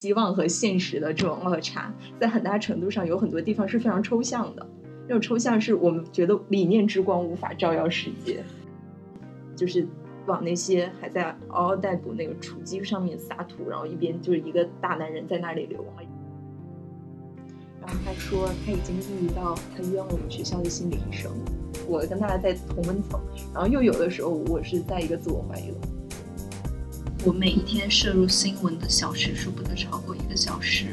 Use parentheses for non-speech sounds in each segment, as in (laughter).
希望和现实的这种落差，在很大程度上有很多地方是非常抽象的。那种抽象是我们觉得理念之光无法照耀世界，就是往那些还在嗷嗷待哺那个雏鸡上面撒土，然后一边就是一个大男人在那里流。然后他说他已经抑郁到他冤我们学校的心理医生，我跟他在同温层，然后又有的时候我是在一个自我怀疑的。我每一天摄入新闻的小时数不得超过一个小时，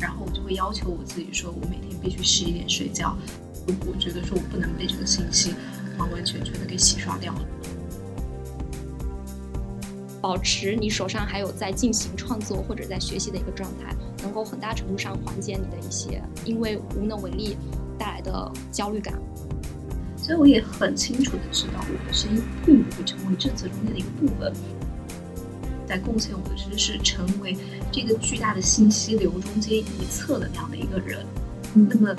然后我就会要求我自己说，我每天必须十一点睡觉。我觉得说我不能被这个信息完完全全的给洗刷掉了。保持你手上还有在进行创作或者在学习的一个状态，能够很大程度上缓解你的一些因为无能为力带来的焦虑感。所以我也很清楚的知道，我的声音并不会成为政策中间的一个部分。在贡献我的知识，成为这个巨大的信息流中间一侧的那样的一个人。那么，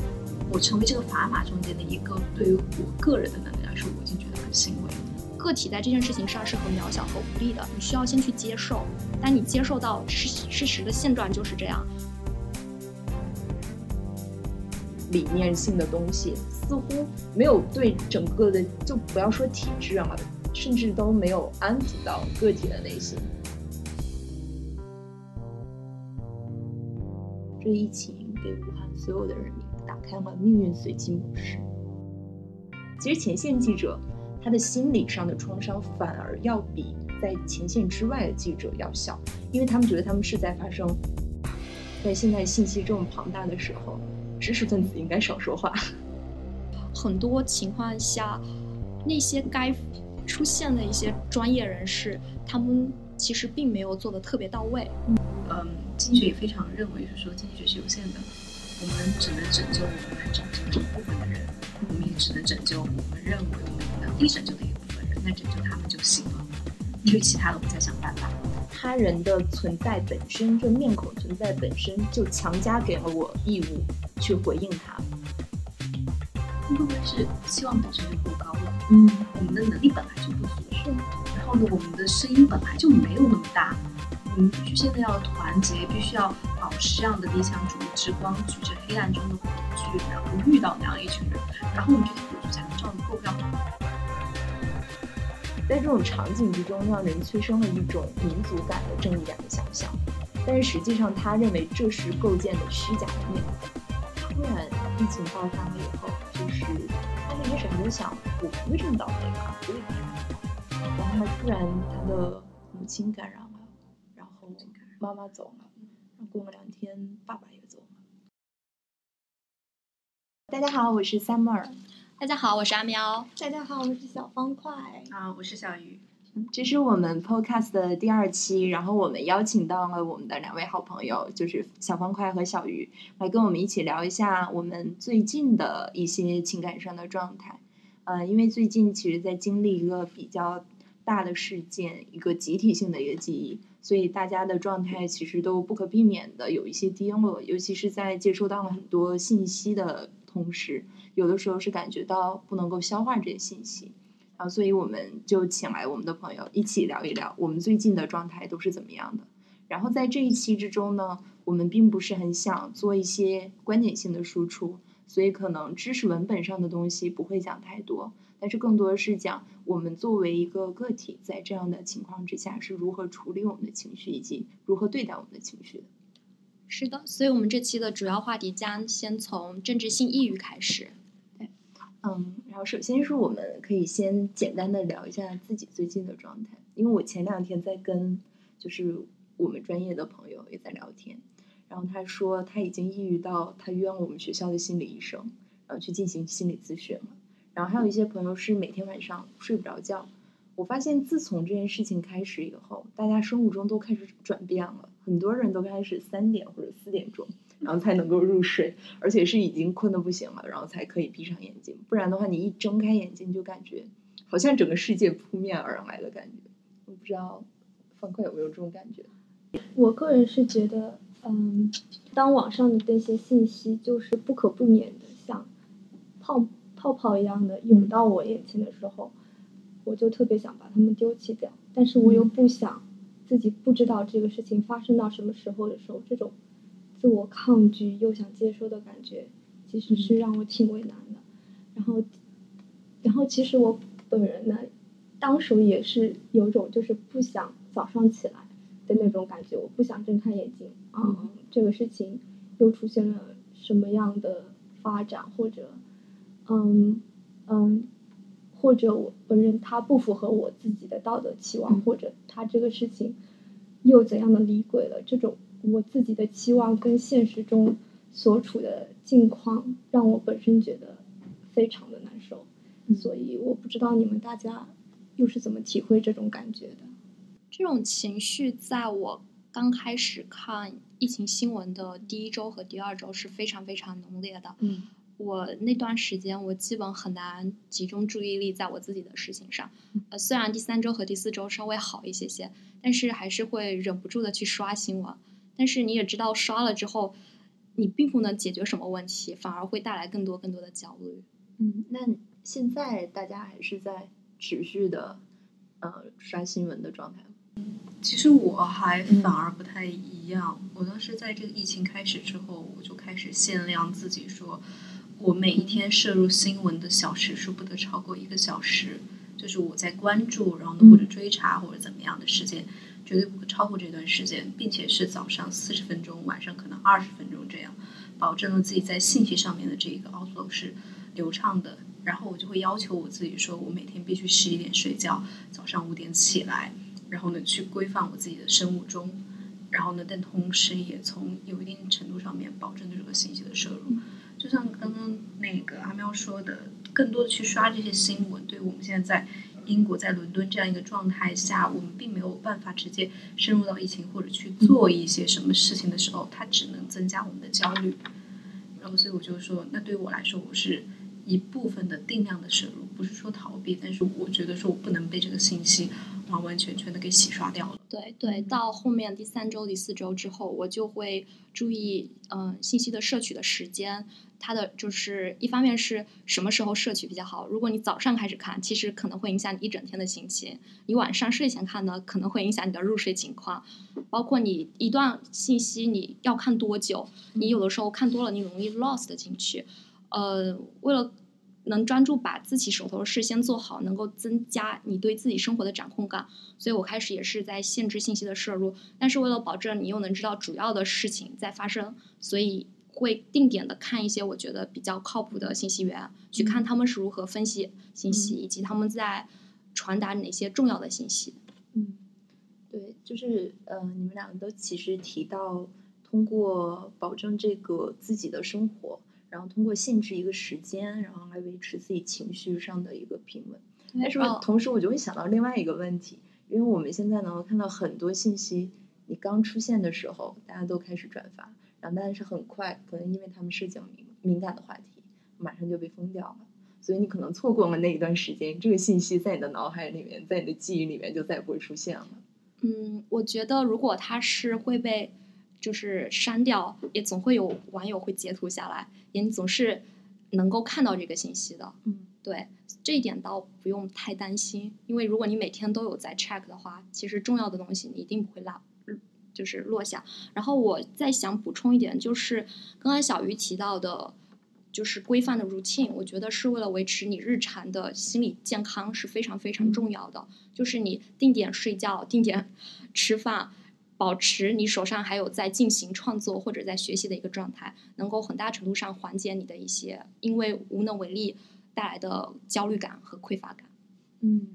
我成为这个砝码中间的一个，对于我个人的能力来说，我已经觉得很欣慰。个体在这件事情上是很渺小和无力的，你需要先去接受。当你接受到事事实的现状就是这样，理念性的东西似乎没有对整个的，就不要说体制啊，甚至都没有安抚到个体的内心。这疫情给武汉所有的人民打开了命运随机模式。其实前线记者他的心理上的创伤反而要比在前线之外的记者要小，因为他们觉得他们是在发生。在现在信息这么庞大的时候，知识分子应该少说话。很多情况下，那些该出现的一些专业人士，他们其实并没有做的特别到位。嗯，经济学也非常认为是说经济学是有限的，我们只能拯救我们拯救一部分的人，我们也只能拯救我们认为我们能力拯救的一部分人，那拯救他们就行了，至于其他的我们再想办法。他人的存在本身，就面孔存在本身就强加给了我义务去回应他。会不会是期望本身就过高了？嗯，我们的能力本来就不足，是。然后呢，我们的声音本来就没有那么大。我们必须现在要团结，必须要保持这样的理想主义之光，举着黑暗中的火炬，然后遇到那样一群人，然后我们这些火炬才能照得够亮。在这种场景之中，让人催生了一种民族感的正义感的想象，但是实际上他认为这是构建的虚假的面孔。突然疫情爆发了以后，就是他一开始还在想，我不会这么倒霉吧，不会感染。然后突然他的母亲感染。妈妈走了，过了两天，爸爸也走了。大家好，我是 Summer。大家好，我是阿喵。大家好，我是小方块。啊，我是小鱼。这是我们 Podcast 的第二期，然后我们邀请到了我们的两位好朋友，就是小方块和小鱼，来跟我们一起聊一下我们最近的一些情感上的状态。呃，因为最近其实，在经历一个比较大的事件，一个集体性的一个记忆。所以大家的状态其实都不可避免的有一些低落，尤其是在接收到了很多信息的同时，有的时候是感觉到不能够消化这些信息，然后所以我们就请来我们的朋友一起聊一聊我们最近的状态都是怎么样的。然后在这一期之中呢，我们并不是很想做一些观点性的输出，所以可能知识文本上的东西不会讲太多。但是更多的是讲我们作为一个个体，在这样的情况之下是如何处理我们的情绪，以及如何对待我们的情绪的。是的，所以我们这期的主要话题将先从政治性抑郁开始。对，嗯，然后首先是我们可以先简单的聊一下自己最近的状态，因为我前两天在跟就是我们专业的朋友也在聊天，然后他说他已经抑郁到他约我们学校的心理医生，然后去进行心理咨询了。然后还有一些朋友是每天晚上睡不着觉。我发现自从这件事情开始以后，大家生物钟都开始转变了。很多人都开始三点或者四点钟，然后才能够入睡，而且是已经困得不行了，然后才可以闭上眼睛。不然的话，你一睁开眼睛就感觉好像整个世界扑面而来的感觉。我不知道方块有没有这种感觉？我个人是觉得，嗯，当网上的那些信息就是不可避免的，像泡。泡泡一样的涌到我眼前的时候，我就特别想把它们丢弃掉，但是我又不想自己不知道这个事情发生到什么时候的时候，这种自我抗拒又想接收的感觉，其实是让我挺为难的。然后，然后其实我本人呢，当时也是有种就是不想早上起来的那种感觉，我不想睁开眼睛啊，这个事情又出现了什么样的发展，或者，嗯嗯。或者我本人他不符合我自己的道德期望，或者他这个事情又怎样的离轨了？这种我自己的期望跟现实中所处的境况，让我本身觉得非常的难受。所以我不知道你们大家又是怎么体会这种感觉的？这种情绪在我刚开始看疫情新闻的第一周和第二周是非常非常浓烈的。嗯。我那段时间，我基本很难集中注意力在我自己的事情上。呃，虽然第三周和第四周稍微好一些些，但是还是会忍不住的去刷新闻。但是你也知道，刷了之后，你并不能解决什么问题，反而会带来更多更多的焦虑。嗯，那现在大家还是在持续的呃刷新闻的状态吗？其实我还反而不太一样。我当时在这个疫情开始之后，我就开始限量自己说。我每一天摄入新闻的小时数不得超过一个小时，就是我在关注，然后呢或者追查或者怎么样的时间，绝对不会超过这段时间，并且是早上四十分钟，晚上可能二十分钟这样，保证了自己在信息上面的这个 outflow 是流畅的。然后我就会要求我自己说，我每天必须十一点睡觉，早上五点起来，然后呢去规范我自己的生物钟，然后呢但同时也从有一定程度上面保证这个信息的摄入。就像刚刚那个阿喵说的，更多的去刷这些新闻，对于我们现在在英国、在伦敦这样一个状态下，我们并没有办法直接深入到疫情或者去做一些什么事情的时候，它只能增加我们的焦虑。然后，所以我就说，那对于我来说，我是一部分的定量的摄入，不是说逃避，但是我觉得说我不能被这个信息完完全全的给洗刷掉了。对对，到后面第三周、第四周之后，我就会注意嗯信息的摄取的时间。它的就是一方面是什么时候摄取比较好？如果你早上开始看，其实可能会影响你一整天的心情；你晚上睡前看呢，可能会影响你的入睡情况。包括你一段信息你要看多久，你有的时候看多了，你容易 lost 进去。呃，为了能专注把自己手头的事先做好，能够增加你对自己生活的掌控感，所以我开始也是在限制信息的摄入。但是为了保证你又能知道主要的事情在发生，所以。会定点的看一些我觉得比较靠谱的信息源，去看他们是如何分析信息，以及他们在传达哪些重要的信息。嗯，对，就是呃，你们两个都其实提到，通过保证这个自己的生活，然后通过限制一个时间，然后来维持自己情绪上的一个平稳。但是同时，我就会想到另外一个问题，因为我们现在能够看到很多信息，你刚出现的时候，大家都开始转发。然后，但是很快，可能因为他们涉及敏敏感的话题，马上就被封掉了。所以你可能错过了那一段时间，这个信息在你的脑海里面，在你的记忆里面就再也不会出现了。嗯，我觉得如果它是会被就是删掉，也总会有网友会截图下来，也总是能够看到这个信息的。嗯，对，这一点倒不用太担心，因为如果你每天都有在 check 的话，其实重要的东西你一定不会落。就是落下，然后我再想补充一点，就是刚刚小鱼提到的，就是规范的 routine，我觉得是为了维持你日常的心理健康是非常非常重要的。就是你定点睡觉，定点 (laughs) 吃饭，保持你手上还有在进行创作或者在学习的一个状态，能够很大程度上缓解你的一些因为无能为力带来的焦虑感和匮乏感。嗯，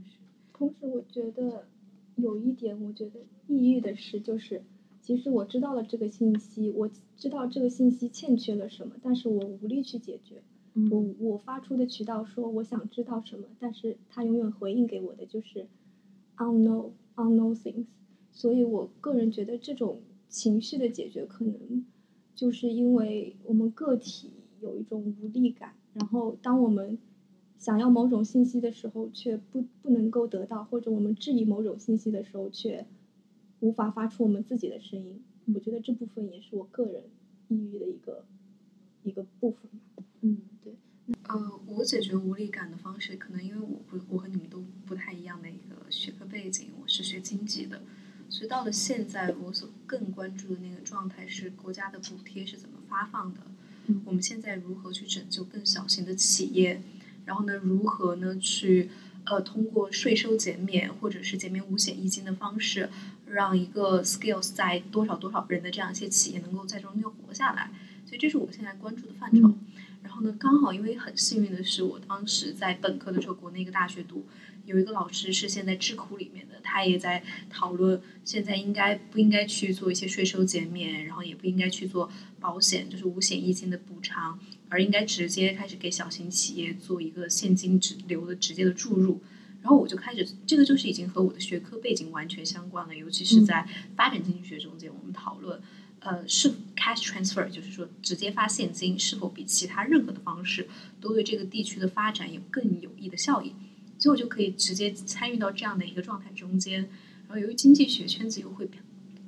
同时我觉得有一点，我觉得抑郁的是就是。其实我知道了这个信息，我知道这个信息欠缺了什么，但是我无力去解决。我我发出的渠道说我想知道什么，但是他永远回应给我的就是 unknown unknown things。所以我个人觉得这种情绪的解决可能就是因为我们个体有一种无力感，然后当我们想要某种信息的时候却不不能够得到，或者我们质疑某种信息的时候却。无法发出我们自己的声音，我觉得这部分也是我个人抑郁的一个一个部分。嗯，对。呃，我解决无力感的方式，可能因为我不我和你们都不太一样的一个学科背景，我是学经济的，所以到了现在，我所更关注的那个状态是国家的补贴是怎么发放的。嗯我们现在如何去拯救更小型的企业？然后呢，如何呢去呃通过税收减免或者是减免五险一金的方式，让一个 skills 在多少多少人的这样一些企业能够在中间活下来？所以这是我现在关注的范畴。嗯然后呢，刚好因为很幸运的是，我当时在本科的时候，国内一个大学读，有一个老师是现在智库里面的，他也在讨论现在应该不应该去做一些税收减免，然后也不应该去做保险，就是五险一金的补偿，而应该直接开始给小型企业做一个现金直流的直接的注入。然后我就开始，这个就是已经和我的学科背景完全相关了，尤其是在发展经济学中间，我们讨论。呃，是 cash transfer，就是说直接发现金是否比其他任何的方式都对这个地区的发展有更有益的效益，所以我就可以直接参与到这样的一个状态中间。然后由于经济学圈子又会比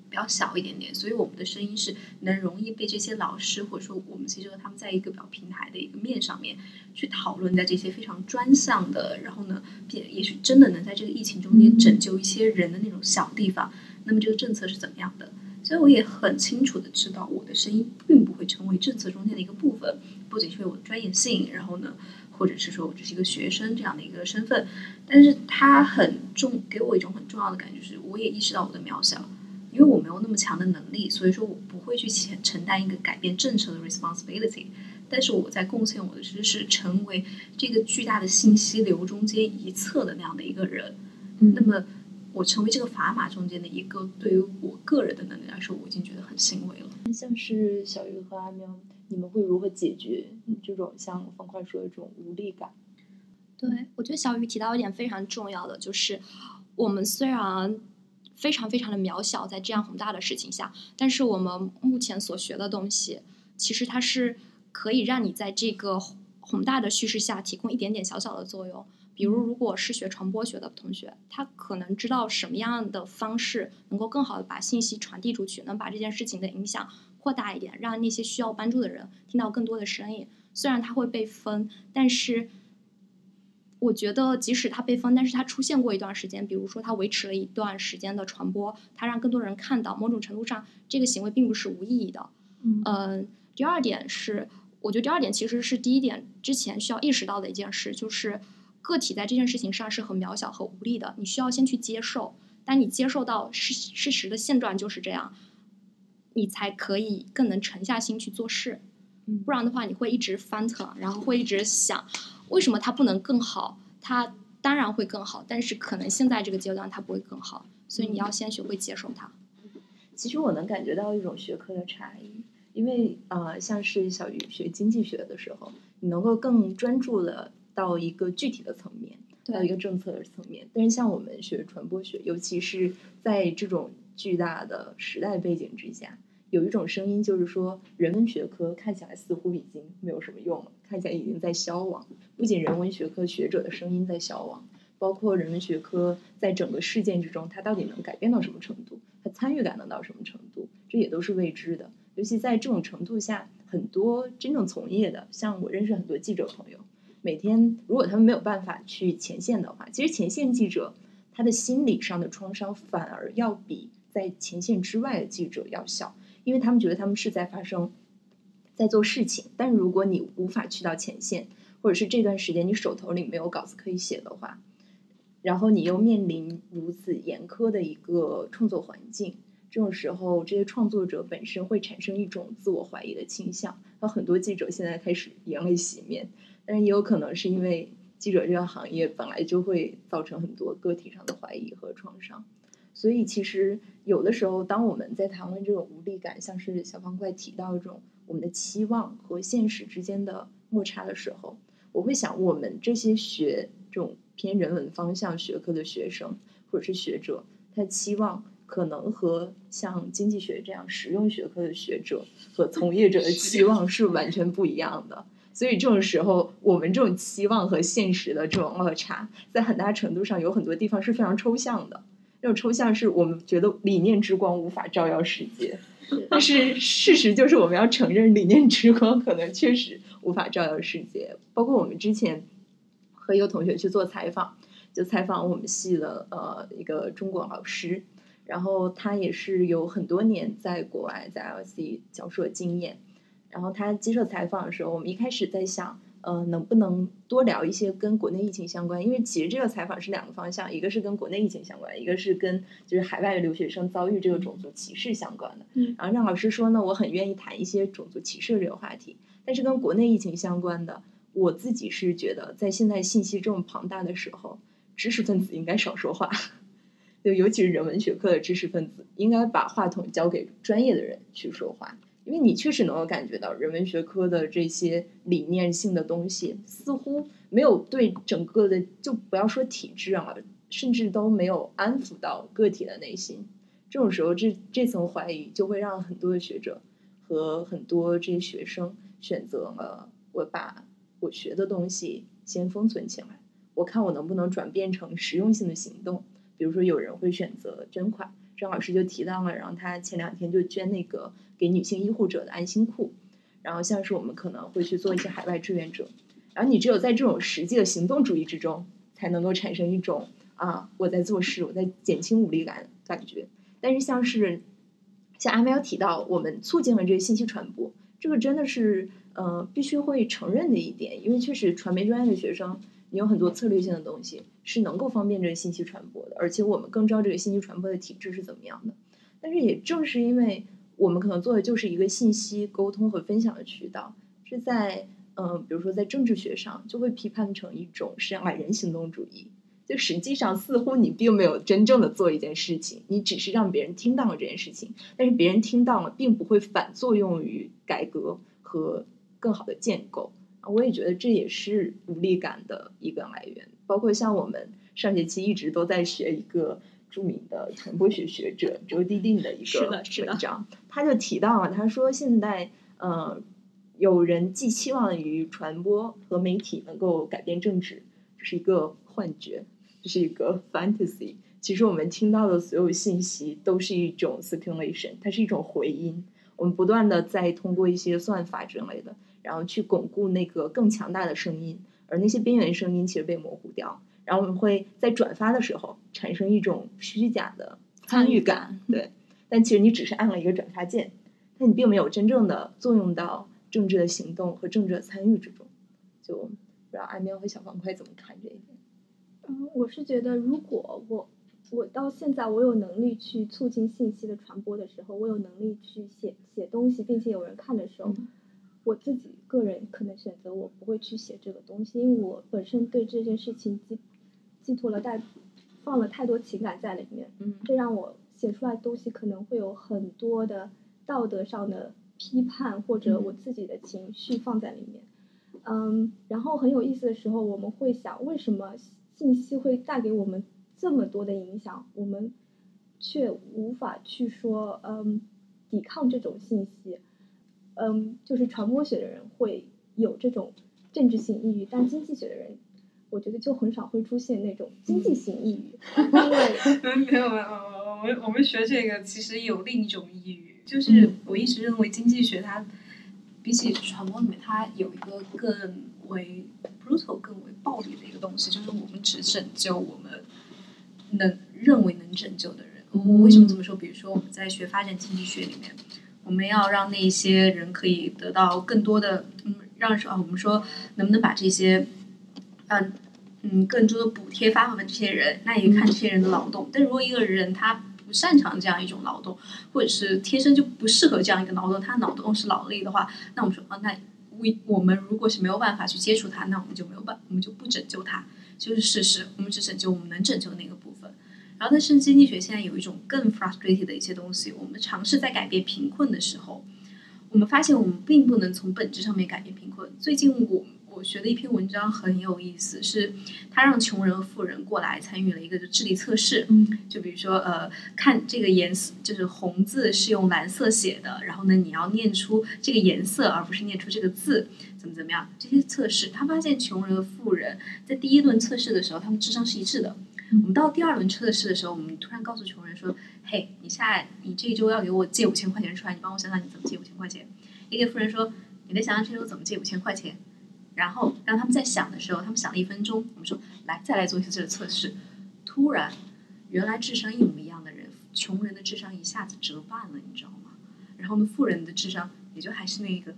比较小一点点，所以我们的声音是能容易被这些老师或者说我们其实和他们在一个比较平台的一个面上面去讨论，在这些非常专项的，然后呢，也也许真的能在这个疫情中间拯救一些人的那种小地方，那么这个政策是怎么样的？所以我也很清楚的知道，我的声音并不会成为政策中间的一个部分，不仅是因为我的专业性，然后呢，或者是说我只是一个学生这样的一个身份，但是他很重，给我一种很重要的感觉是，我也意识到我的渺小，因为我没有那么强的能力，所以说我不会去承承担一个改变政策的 responsibility，但是我在贡献我的知识，成为这个巨大的信息流中间一侧的那样的一个人，嗯那么。我成为这个砝码中间的一个，对于我个人的能力来说，我已经觉得很欣慰了。像是小鱼和阿喵，你们会如何解决这种像方块说的这种无力感？对，我觉得小雨提到一点非常重要的，就是我们虽然非常非常的渺小，在这样宏大的事情下，但是我们目前所学的东西，其实它是可以让你在这个宏大的叙事下提供一点点小小的作用。比如，如果是学传播学的同学，他可能知道什么样的方式能够更好的把信息传递出去，能把这件事情的影响扩大一点，让那些需要帮助的人听到更多的声音。虽然他会被封，但是我觉得即使他被封，但是他出现过一段时间，比如说他维持了一段时间的传播，他让更多人看到，某种程度上这个行为并不是无意义的。嗯嗯，第二点是，我觉得第二点其实是第一点之前需要意识到的一件事，就是个体在这件事情上是很渺小和无力的，你需要先去接受。当你接受到事事实的现状就是这样，你才可以更能沉下心去做事。嗯不然的话，你会一直翻腾，然后会一直想，为什么它不能更好？它当然会更好，但是可能现在这个阶段它不会更好，所以你要先学会接受它。其实我能感觉到一种学科的差异，因为呃，像是小鱼学经济学的时候，你能够更专注的到一个具体的层面，到一个政策的层面。但是像我们学传播学，尤其是在这种巨大的时代背景之下，有一种声音就是说，人文学科看起来似乎已经没有什么用了，看起来已经在消亡。不仅人文学科学者的声音在消亡，包括人文学科在整个事件之中，它到底能改变到什么程度？它参与感能到什么程度？这也都是未知的。尤其在这种程度下，很多真正从业的，像我认识很多记者朋友，每天如果他们没有办法去前线的话，其实前线记者他的心理上的创伤反而要比在前线之外的记者要小，因为他们觉得他们是在发生，在做事情。但如果你无法去到前线，或者是这段时间你手头里没有稿子可以写的话，然后你又面临如此严苛的一个创作环境，这种时候，这些创作者本身会产生一种自我怀疑的倾向。那很多记者现在开始眼泪洗面，但是也有可能是因为记者这个行业本来就会造成很多个体上的怀疑和创伤。所以，其实有的时候，当我们在谈论这种无力感，像是小方块提到一种我们的期望和现实之间的落差的时候，我会想，我们这些学这种偏人文方向学科的学生或者是学者，他期望可能和像经济学这样实用学科的学者和从业者的期望是完全不一样的。所以这种时候，我们这种期望和现实的这种落差，在很大程度上有很多地方是非常抽象的。这种抽象是我们觉得理念之光无法照耀世界，(laughs) 但是事实就是我们要承认理念之光可能确实无法照耀世界。包括我们之前和一个同学去做采访，就采访我们系的呃一个中国老师，然后他也是有很多年在国外在 LC 教授的经验。然后他接受采访的时候，我们一开始在想，呃，能不能多聊一些跟国内疫情相关？因为其实这个采访是两个方向，一个是跟国内疫情相关，一个是跟就是海外留学生遭遇这个种族歧视相关的。嗯然后让老师说呢，我很愿意谈一些种族歧视这个话题，但是跟国内疫情相关的，我自己是觉得，在现在信息这么庞大的时候，知识分子应该少说话。(laughs) 就尤其是人文学科的知识分子，应该把话筒交给专业的人去说话，因为你确实能够感觉到人文学科的这些理念性的东西，似乎没有对整个的，就不要说体制啊，甚至都没有安抚到个体的内心。这种时候，这这层怀疑就会让很多的学者和很多这些学生选择了我把我学的东西先封存起来，我看我能不能转变成实用性的行动。比如说，有人会选择捐款，张老师就提到了，然后他前两天就捐那个给女性医护者的安心裤，然后像是我们可能会去做一些海外志愿者，然后你只有在这种实际的行动主义之中，才能够产生一种啊我在做事，我在减轻无力感感觉。但是像是像阿喵提到，我们促进了这个信息传播，这个真的是呃必须会承认的一点，因为确实传媒专业的学生，你有很多策略性的东西是能够方便这个信息传播的，而且我们更知道这个信息传播的体制是怎么样的。但是也正是因为我们可能做的就是一个信息沟通和分享的渠道，是在嗯、比如说在政治学上就会批判成一种是矮人行动主义。就实际上似乎你并没有真正的做一件事情，你只是让别人听到了这件事情，但是别人听到了并不会反作用于改革和更好的建构。啊我也觉得这也是无力感的一个来源。包括像我们上学期一直都在学一个著名的传播学学者周迪定的一个文章，他就提到了，他说现在呃有人寄期望于传播和媒体能够改变政治，这是一个幻觉。这是一个 (laughs) fantasy。其实我们听到的所有信息都是一种 circulation，它是一种回音。我们不断的在通过一些算法之类的，然后去巩固那个更强大的声音，而那些边缘声音其实被模糊掉。然后我们会在转发的时候产生一种虚假的参与感，对。但其实你只是按了一个转发键，但你并没有真正的作用到政治的行动和政治的参与之中。就不知道艾喵和小方块怎么看这一点？嗯，我是觉得，如果我我到现在我有能力去促进信息的传播的时候，我有能力去写写东西，并且有人看的时候，嗯我自己个人可能选择我不会去写这个东西，因为我本身对这件事情寄寄托了太放了太多情感在里面，嗯这让我写出来的东西可能会有很多的道德上的批判或者我自己的情绪放在里面。嗯，然后很有意思的时候，我们会想，为什么信息会带给我们这么多的影响，我们却无法去说，嗯，抵抗这种信息。嗯，就是传播学的人会有这种政治性抑郁，但经济学的人，我觉得就很少会出现那种经济性抑郁，因为 (laughs) 没有没有，我们我们学这个其实有另一种抑郁，就是我一直认为经济学它比起传播里面，它有一个更为 brutal、更为暴力的一个东西，就是我们只拯救我们能认为能拯救的人。我为什么这么说？比如说我们在学发展经济学里面，我们要让那些人可以得到更多的，嗯，让说啊，我们说能不能把这些，嗯。嗯，更多的补贴发放给这些人，那也看这些人的劳动。但如果一个人他不擅长这样一种劳动，或者是天生就不适合这样一个劳动，他脑动是劳力的话，那我们说啊，那我我们如果是没有办法去接触他，那我们就没有办，我们就不拯救他，就是事实，我们只拯救我们能拯救的那个部分。然后，但是经济学现在有一种更 frustrated 的一些东西，我们尝试在改变贫困的时候，我们发现我们并不能从本质上面改变贫困。最近我我学的一篇文章很有意思，是他让穷人和富人过来参与了一个就智力测试，嗯就比如说呃，看这个颜色，就是红字是用蓝色写的，然后呢，你要念出这个颜色，而不是念出这个字，怎么怎么样？这些测试，他发现穷人和富人在第一轮测试的时候，他们智商是一致的。我们到第二轮测试的时候，我们突然告诉穷人说：“嘿，你下你这一周要给我借五千块钱出来，你帮我想想你怎么借五千块钱。”也给富人说：“你再想想这周怎么借五千块钱。”然后让他们在想的时候，他们想了一分钟，我们说：“来，再来做一次这个测试。”突然，原来智商一模一样的人，穷人的智商一下子折半了，你知道吗？然后呢，富人的智商也就还是那个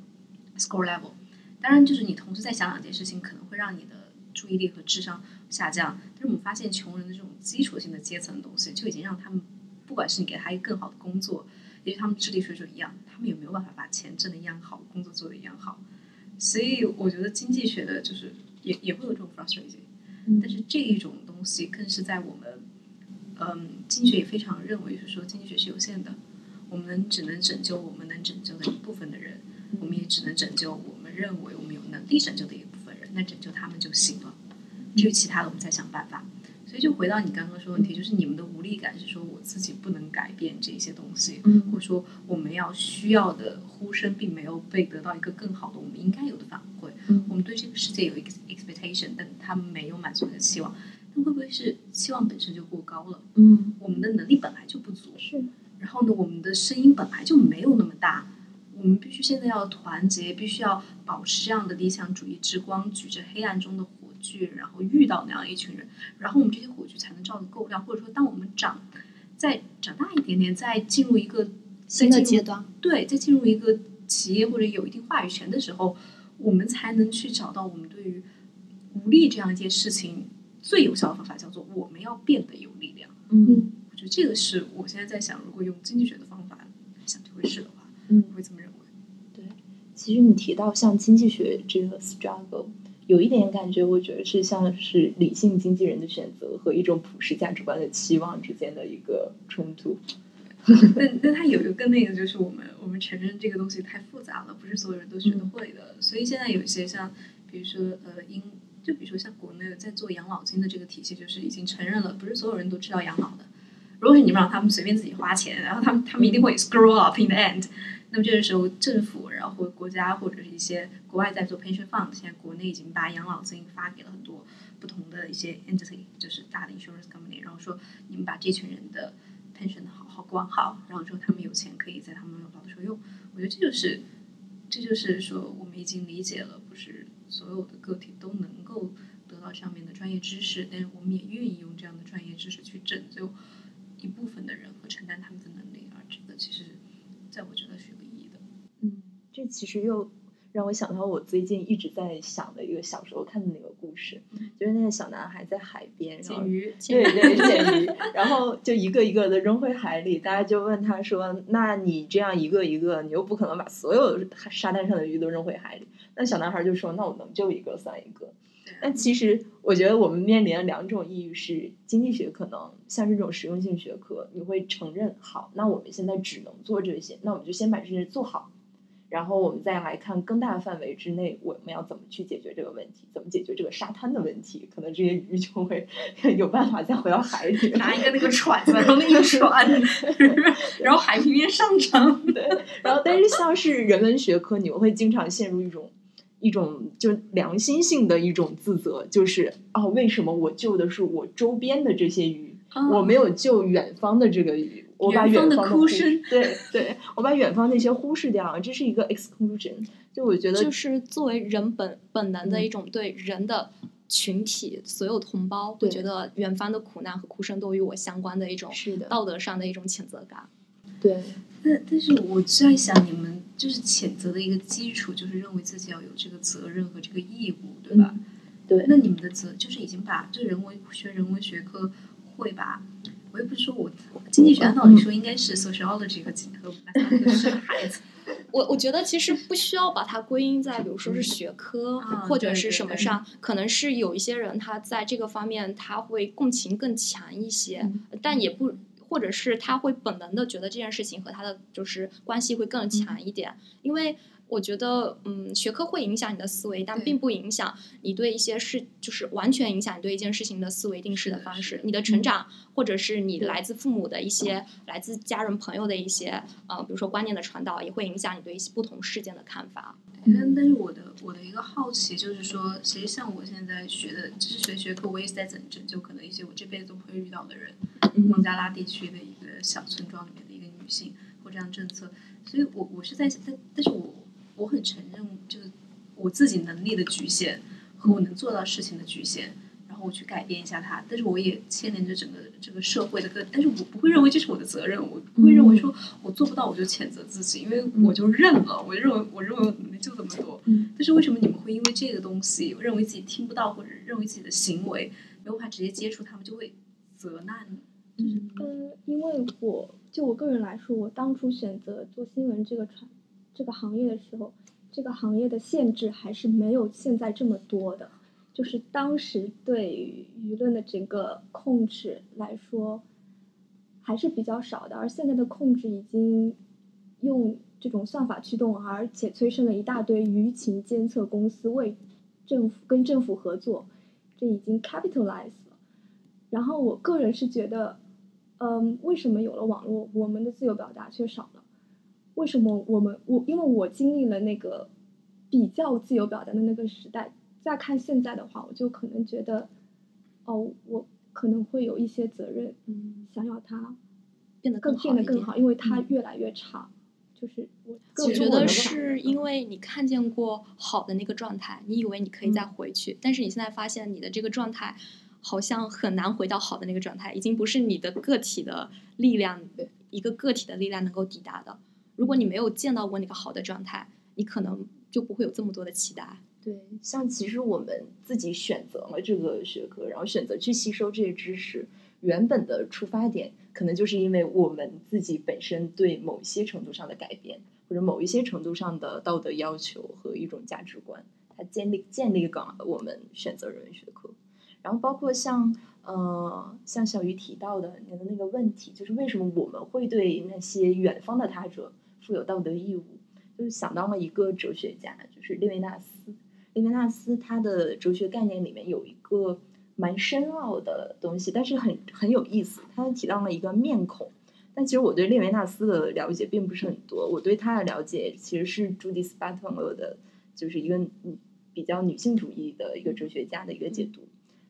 score level。当然，就是你同时在想两件事情，可能会让你的注意力和智商下降。但是我们发现，穷人的这种基础性的阶层的东西，就已经让他们，不管是你给他一个更好的工作，也许他们智力水准一样，他们也没有办法把钱挣的一样好，工作做的一样好。所以我觉得经济学的就是也也会有这种 frustrating，但是这一种东西更是在我们，嗯，经济学也非常认为是说经济学是有限的，我们只能拯救我们能拯救的一部分的人，我们也只能拯救我们认为我们有能力拯救的一部分人，那拯救他们就行了，至于其他的我们再想办法。所以就回到你刚刚说的问题，就是你们的无力感是说我自己不能改变这些东西，或者说我们要需要的呼声并没有被得到一个更好的我们应该有的反馈。我们对这个世界有 expectation，但他们没有满足你的期望，那会不会是期望本身就过高了？嗯，我们的能力本来就不足，是。然后呢，我们的声音本来就没有那么大，我们必须现在要团结，必须要保持这样的理想主义之光，举着黑暗中的火炬，然后遇到那样一群人，然后我们这些火炬才能照得够亮。或者说，当我们长再长大一点点，再进入一个新的阶段，对，再进入一个企业或者有一定话语权的时候，我们才能去找到我们对于无力这样一件事情最有效的方法，叫做我们要变得有力量。嗯我觉得这个是我现在在想，如果用经济学的方法想这回事的话，嗯我会这么认为。对其实你提到像经济学这个 struggle，有一点感觉，我觉得是像是理性经纪人的选择和一种普世价值观的期望之间的一个冲突。但但它有一个更那个，就是我们我们承认这个东西太复杂了，不是所有人都学得会的。所以现在有一些像，比如说呃英，就比如说像国内在做养老金的这个体系，就是已经承认了，不是所有人都知道养老的。如果是你们让他们随便自己花钱，然后他们他们一定会 screw up in the end。那么这个时候，政府然后或国家或者是一些国外在做 pension fund，现在国内已经把养老金发给了很多不同的一些 entity，就是大的 insurance company，然后说你们把这群人的 pension 好好管好，然后之后他们有钱可以在他们老的时候用。我觉得这就是这就是说我们已经理解了，不是所有的个体都能够得到上面的专业知识，但是我们也愿意用这样的专业知识去拯救一部分的人和承担他们的能力，而这个其实在我觉得是有意义的。嗯，这其实又让我想到我最近一直在想的一个小时候看的那个故事，就是那个小男孩在海边，然后鲸鱼，对对捡鱼，然后就一个一个的扔回海里，大家就问他说：“那你这样一个一个，你又不可能把所有沙滩上的鱼都扔回海里。”那小男孩就说：“那我能救一个算一个。”但其实我觉得我们面临的两种意义是，经济学可能像是这种实用性学科，你会承认好，那我们现在只能做这些，那我们就先把这些做好。然后我们再来看更大范围之内，我们要怎么去解决这个问题？怎么解决这个沙滩的问题？可能这些鱼就会 (laughs) 有办法再回到海里。拿一个那个船子，然后那个船，(laughs) 然后海平面上涨。(laughs) 对，然后但是像是人文学科，你们会经常陷入一种一种就良心性的一种自责，就是哦、为什么我救的是我周边的这些鱼，我没有救远方的这个鱼？我把远方的哭声对对，我把远方那些忽视掉了，这是一个 exclusion。就我觉得就是作为人本本能的嗯一种对人的群体所有同胞，对会觉得远方的苦难和哭声都与我相关的一种是的，道德上的一种谴责感。对，但但是我在想，你们就是谴责的一个基础，就是认为自己要有这个责任和这个义务，对吧？嗯对那你们的责就是已经把这人文学人文学科会把，我又不是说我经济学按道理说应该是 sociology 和和 mathematics 是孩子，我我觉得其实不需要把它归因在，比如说是学科、啊或者是对对对什么上，可能是有一些人他在这个方面他会共情更强一些，嗯但也不。或者是他会本能的觉得这件事情和他的就是关系会更强一点，因为我觉得，嗯，学科会影响你的思维，但并不影响你对一些事，就是完全影响你对一件事情的思维定式的方式。你的成长，或者是你来自父母的一些、来自家人朋友的一些，呃，比如说观念的传导，也会影响你对一些不同事件的看法。但但是我的我的一个好奇就是说，其实像我现在学的知识学学科，我也是在拯拯救可能一些我这辈子都不会遇到的人。孟加拉地区的一个小村庄里面的一个女性或这样政策，所以我我是在但但是我我很承认就是我自己能力的局限和我能做到事情的局限，然后我去改变一下它，但是我也牵连着整个这个社会的个，但是我不会认为这是我的责任，我不会认为说我做不到我就谴责自己，因为我就认了，我认为我认为我能力就这么多。嗯但是为什么你们会因为这个东西认为自己听不到，或者认为自己的行为没有办法直接接触他们，就会责难呢？嗯嗯，因为我就我个人来说，我当初选择做新闻这个传这个行业的时候，这个行业的限制还是没有现在这么多的。就是当时对舆论的整个控制来说，还是比较少的，而现在的控制已经用这种算法驱动，而且催生了一大堆舆情监测公司为政府跟政府合作，这已经 capitalize 了。然后我个人是觉得，嗯，为什么有了网络，我们的自由表达却少了？为什么我们我因为我经历了那个比较自由表达的那个时代，再看现在的话，我就可能觉得，哦，我可能会有一些责任，嗯想要它变得更更好。变得更好，因为它嗯越来越差。就是我我觉得是因为你看见过好的那个状态，你以为你可以再嗯回去，但是你现在发现你的这个状态好像很难回到好的那个状态，已经不是你的个体的力量，一个个体的力量能够抵达的。如果你没有见到过那个好的状态，你可能就不会有这么多的期待。对，像其实我们自己选择了这个学科，然后选择去吸收这些知识，原本的出发点可能就是因为我们自己本身对某些程度上的改变，或者某一些程度上的道德要求和一种价值观，它建立建立了我们选择人文学科。然后包括像呃像小鱼提到的你的那个问题，就是为什么我们会对那些远方的他者负有道德义务？就是想到了一个哲学家，就是列维纳斯。列维纳斯他的哲学概念里面有一个蛮深奥的东西，但是很很有意思。他提到了一个面孔，但其实我对列维纳斯的了解并不是很多。我对他的了解其实是朱迪斯巴特勒的，就是一个嗯比较女性主义的一个哲学家的一个解读。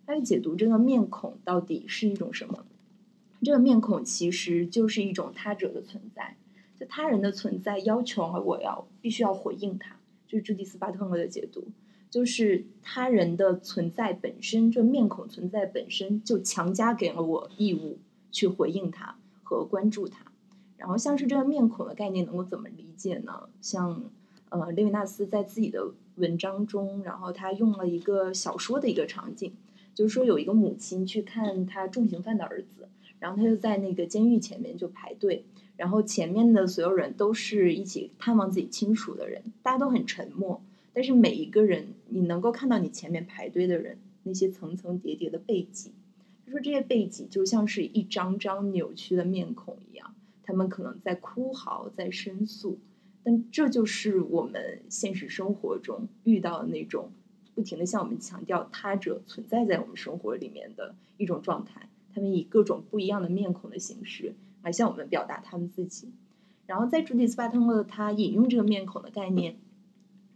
他的解读这个面孔到底是一种什么？这个面孔其实就是一种他者的存在，就他人的存在要求我要必须要回应他，就是朱迪斯巴特勒的解读。就是他人的存在本身，这面孔存在本身就强加给了我义务去回应他和关注他。然后像是这个面孔的概念能够怎么理解呢？像呃，列维纳斯在自己的文章中，然后他用了一个小说的一个场景，就是说有一个母亲去看他重刑犯的儿子，然后他就在那个监狱前面就排队，然后前面的所有人都是一起探望自己亲属的人，大家都很沉默。但是每一个人，你能够看到你前面排队的人那些层层叠叠的背脊，他说这些背脊就像是一张张扭曲的面孔一样，他们可能在哭嚎，在申诉，但这就是我们现实生活中遇到的那种不停的向我们强调他者存在在我们生活里面的一种状态，他们以各种不一样的面孔的形式来向我们表达他们自己。然后在朱迪斯巴特勒他引用这个面孔的概念。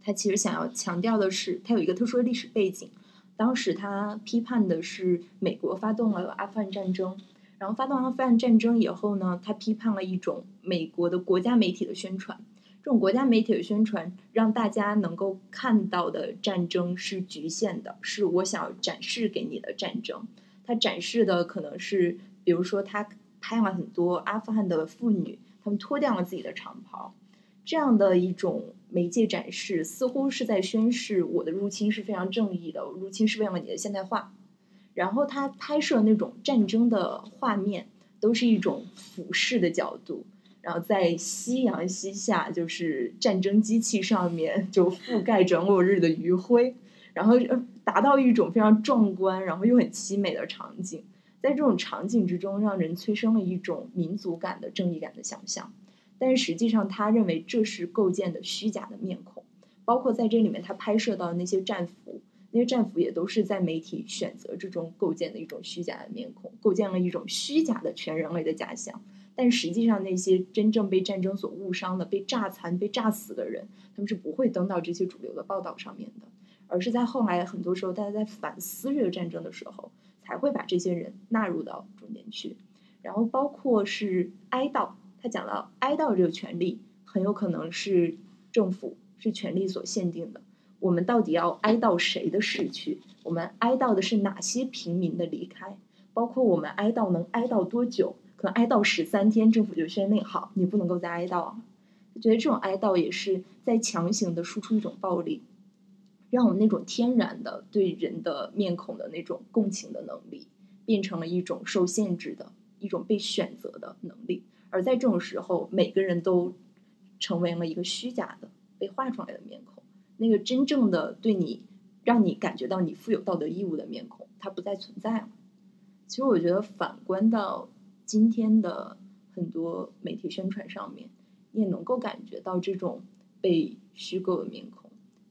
他其实想要强调的是，他有一个特殊的历史背景。当时他批判的是美国发动了阿富汗战争，然后发动阿富汗战争以后呢，他批判了一种美国的国家媒体的宣传。这种国家媒体的宣传让大家能够看到的战争是局限的，是我想展示给你的战争。他展示的可能是，比如说他拍了很多阿富汗的妇女，她们脱掉了自己的长袍。这样的一种媒介展示，似乎是在宣示我的入侵是非常正义的，入侵是为了你的现代化。然后他拍摄那种战争的画面，都是一种俯视的角度，然后在夕阳西下，就是战争机器上面就覆盖着落日的余晖，然后达到一种非常壮观，然后又很凄美的场景。在这种场景之中，让人催生了一种民族感的正义感的想象。但是实际上，他认为这是构建的虚假的面孔，包括在这里面他拍摄到的那些战俘，那些战俘也都是在媒体选择之中构建的一种虚假的面孔，构建了一种虚假的全人类的假象。但实际上，那些真正被战争所误伤的、被炸残、被炸死的人，他们是不会登到这些主流的报道上面的，而是在后来很多时候，大家在反思这个战争的时候，才会把这些人纳入到中间去，然后包括是哀悼。他讲到哀悼这个权利很有可能是政府是权力所限定的。我们到底要哀悼谁的逝去？我们哀悼的是哪些平民的离开？包括我们哀悼能哀悼多久，可能哀悼十三天，政府就宣令好，你不能够再哀悼了。我觉得这种哀悼也是在强行的输出一种暴力，让我们那种天然的对人的面孔的那种共情的能力，变成了一种受限制的一种被选择的能力。而在这种时候，每个人都成为了一个虚假的被画出来的面孔，那个真正的对你让你感觉到你负有道德义务的面孔，它不再存在了。其实我觉得反观到今天的很多媒体宣传上面，你也能够感觉到这种被虚构的面孔，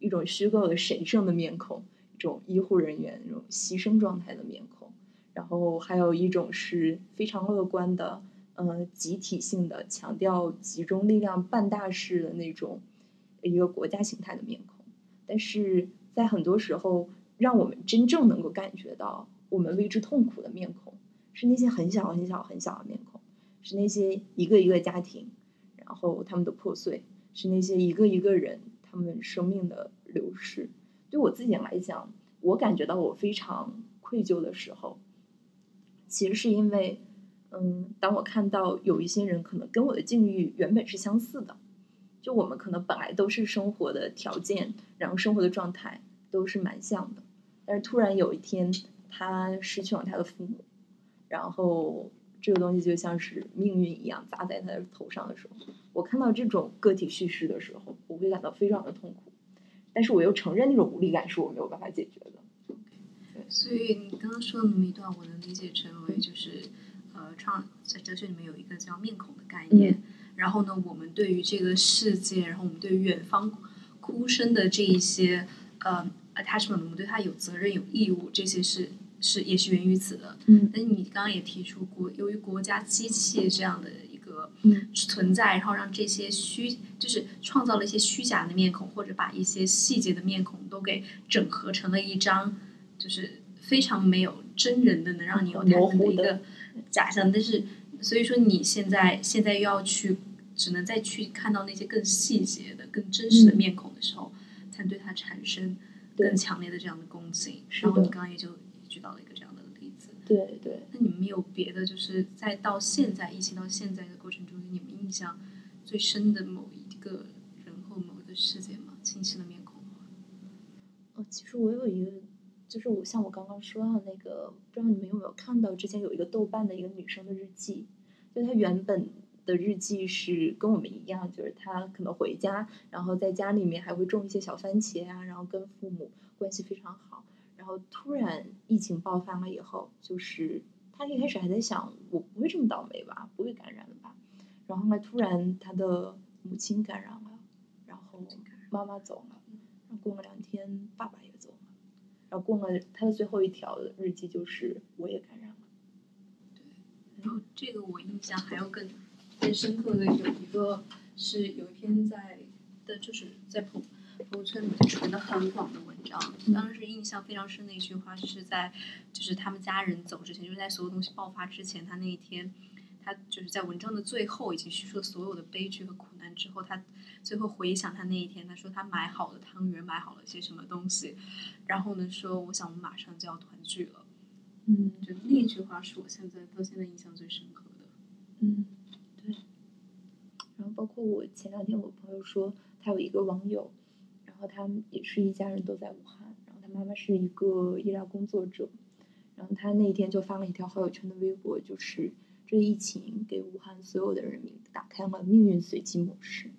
一种虚构的神圣的面孔，一种医护人员那种牺牲状态的面孔，然后还有一种是非常乐观的。呃，集体性的强调集中力量办大事的那种一个国家形态的面孔，但是在很多时候，让我们真正能够感觉到我们为之痛苦的面孔，是那些很小很小很小的面孔，是那些一个一个家庭，然后他们的破碎，是那些一个一个人他们生命的流逝。对我自己来讲，我感觉到我非常愧疚的时候，其实是因为。嗯，当我看到有一些人可能跟我的境遇原本是相似的，就我们可能本来都是生活的条件，然后生活的状态都是蛮像的，但是突然有一天他失去了他的父母，然后这个东西就像是命运一样砸在他的头上的时候，我看到这种个体叙事的时候，我会感到非常的痛苦，但是我又承认那种无力感是我没有办法解决的。所以你刚刚说的那么一段，我能理解成为就是。呃，创在哲学里面有一个叫面孔的概念，然后呢，我们对于这个世界，然后我们对于远方哭声的这一些呃 attachment，我们对它有责任有义务，这些是是也是源于此的。嗯，那你刚刚也提出过，由于国家机器这样的一个存在，然后让这些虚就是创造了一些虚假的面孔，或者把一些细节的面孔都给整合成了一张，就是非常没有真人的，能让你有模糊的一个。假象，但是所以说你现在现在又要去，只能再去看到那些更细节的、更真实的面孔的时候，才对它产生更强烈的这样的共情。然后你刚刚也就举到了一个。对对。那你们有别的，就是在到现在疫情到现在的过程中，你们印象最深的某一个人或某一个事件吗？清晰的面孔。哦，其实我有一个。就是我像我刚刚说到那个，不知道你们有没有看到，之前有一个豆瓣的一个女生的日记，就她原本的日记是跟我们一样，就是她可能回家，然后在家里面还会种一些小番茄啊，然后跟父母关系非常好，然后突然疫情爆发了以后，就是他一开始还在想，我不会这么倒霉吧，不会感染了吧，然后呢，突然他的母亲感染了，然后妈妈走了，然后过了两天，爸爸也走了。然后过了他的最后一条日记，就是我也感染了。对，然后这个我印象还要更更深刻的有一个是有一篇在的就是在朋朋友圈里面传的很广的文章，当时印象非常深的一句话是在就是他们家人走之前，就是在所有东西爆发之前，他那一天。他就是在文章的最后已经叙述了所有的悲剧和苦难之后，他最后回想他那一天，他说他买好了汤圆，买好了些什么东西，然后呢说我想我们马上就要团聚了，嗯，就那句话是我现在到现在印象最深刻的，嗯，对。然后包括我前两天我朋友说他有一个网友，然后他们也是一家人都在武汉，然后他妈妈是一个医疗工作者，然后他那一天就发了一条好友圈的微博，就是。这疫情给武汉所有的人民打开了命运随机模式。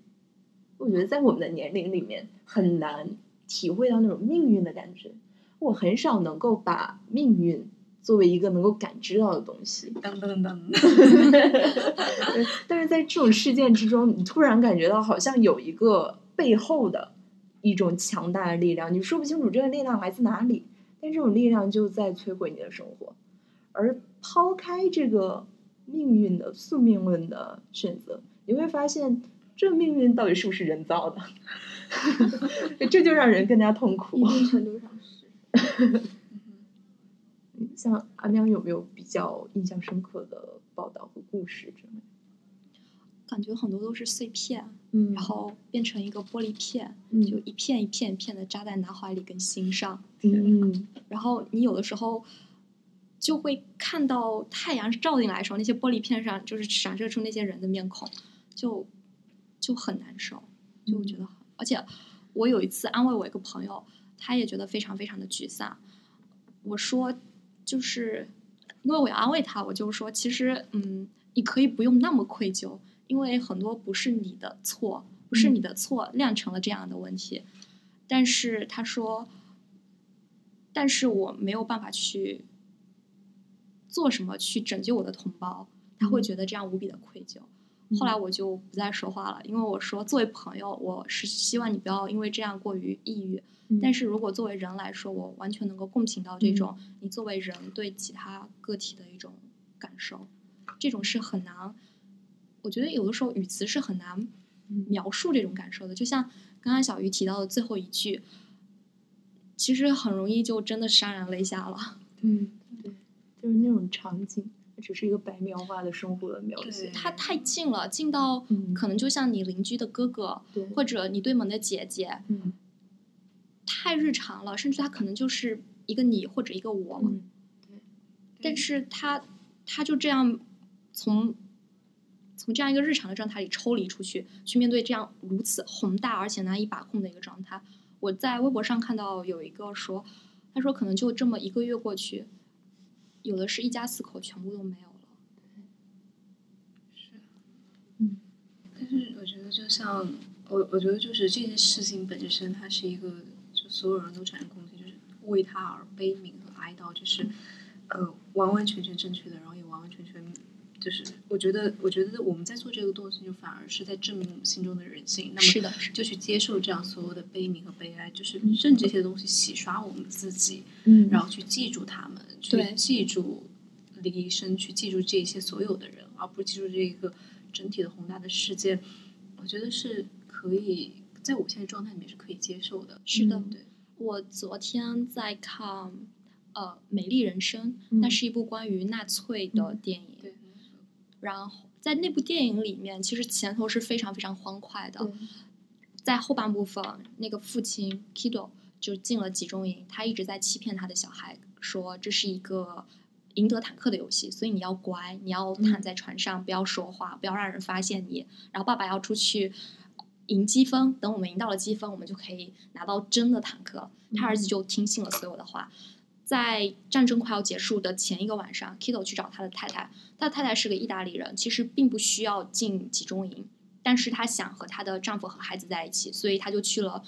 我觉得在我们的年龄里面很难体会到那种命运的感觉。我很少能够把命运作为一个能够感知到的东西。噔噔噔。(laughs) 但是在这种事件之中，你突然感觉到好像有一个背后的一种强大的力量，你说不清楚这个力量来自哪里，但这种力量就在摧毁你的生活。而抛开这个。命运的宿命论的选择，你会发现这命运到底是不是人造的？(laughs) 这就让人更加痛苦。一定程度上是。(laughs) 像阿喵有没有比较印象深刻的报道和故事之类？感觉很多都是碎片，嗯，然后变成一个玻璃片，嗯，就一片一片一片的扎在脑海里跟心上，嗯，然后你有的时候。就会看到太阳照进来的时候，那些玻璃片上就是闪射出那些人的面孔，就就很难受，就觉得，而且我有一次安慰我一个朋友，他也觉得非常非常的沮丧。我说，就是因为我要安慰他，我就说，其实，嗯，你可以不用那么愧疚，因为很多不是你的错，不是你的错酿成了这样的问题。但是他说，但是我没有办法去做什么去拯救我的同胞，他会觉得这样无比的愧疚。后来我就不再说话了，因为我说，作为朋友，我是希望你不要因为这样过于抑郁。但是如果作为人来说，我完全能够共情到这种你作为人对其他个体的一种感受，这种是很难。我觉得有的时候语词是很难描述这种感受的。就像刚刚小鱼提到的最后一句，其实很容易就真的潸然泪下了。(laughs) 嗯，对，就是那种场景，只是一个白描画的生活的描写。它太近了，近到可能就像你邻居的哥哥，或者你对门的姐姐。嗯。太日常了，甚至他可能就是一个你或者一个我，对。但是他他就这样从从这样一个日常的状态里抽离出去，去面对这样如此宏大而且难以把控的一个状态。我在微博上看到有一个说，他说可能就这么一个月过去，有的是一家四口全部都没有了。是，嗯。但是我觉得，就像我，我觉得就是这件事情本身，它是一个就。所有人都产生共情，就是为他而悲悯和哀悼，就是呃完完全全正确的，然后也完完全全就是我觉得，我觉得我们在做这个动作，就反而是在证明我们心中的人性。那么是的就去接受这样所有的悲悯和悲哀，就是任这些东西洗刷我们自己，嗯，然后去记住他们，去记住李医生，去记住这些所有的人，而不是记住这一个整体的宏大的世界。我觉得是可以。在我现在状态里面是可以接受的。是的，对。我昨天在看呃《美丽人生》，那是一部关于纳粹的电影。对。然后在那部电影里面，其实前头是非常非常欢快的。在后半部分，那个父亲 Kido 就进了集中营，他一直在欺骗他的小孩，说这是一个赢得坦克的游戏，所以你要乖，你要躺在船上，不要说话，不要让人发现你。然后爸爸要出去。赢积分，等我们赢到了积分，我们就可以拿到真的坦克。他儿子就听信了所有的话。在战争快要结束的前一个晚上，Kido 去找他的太太，他的太太是个意大利人，其实并不需要进集中营，但是她想和她的丈夫和孩子在一起，所以她就去了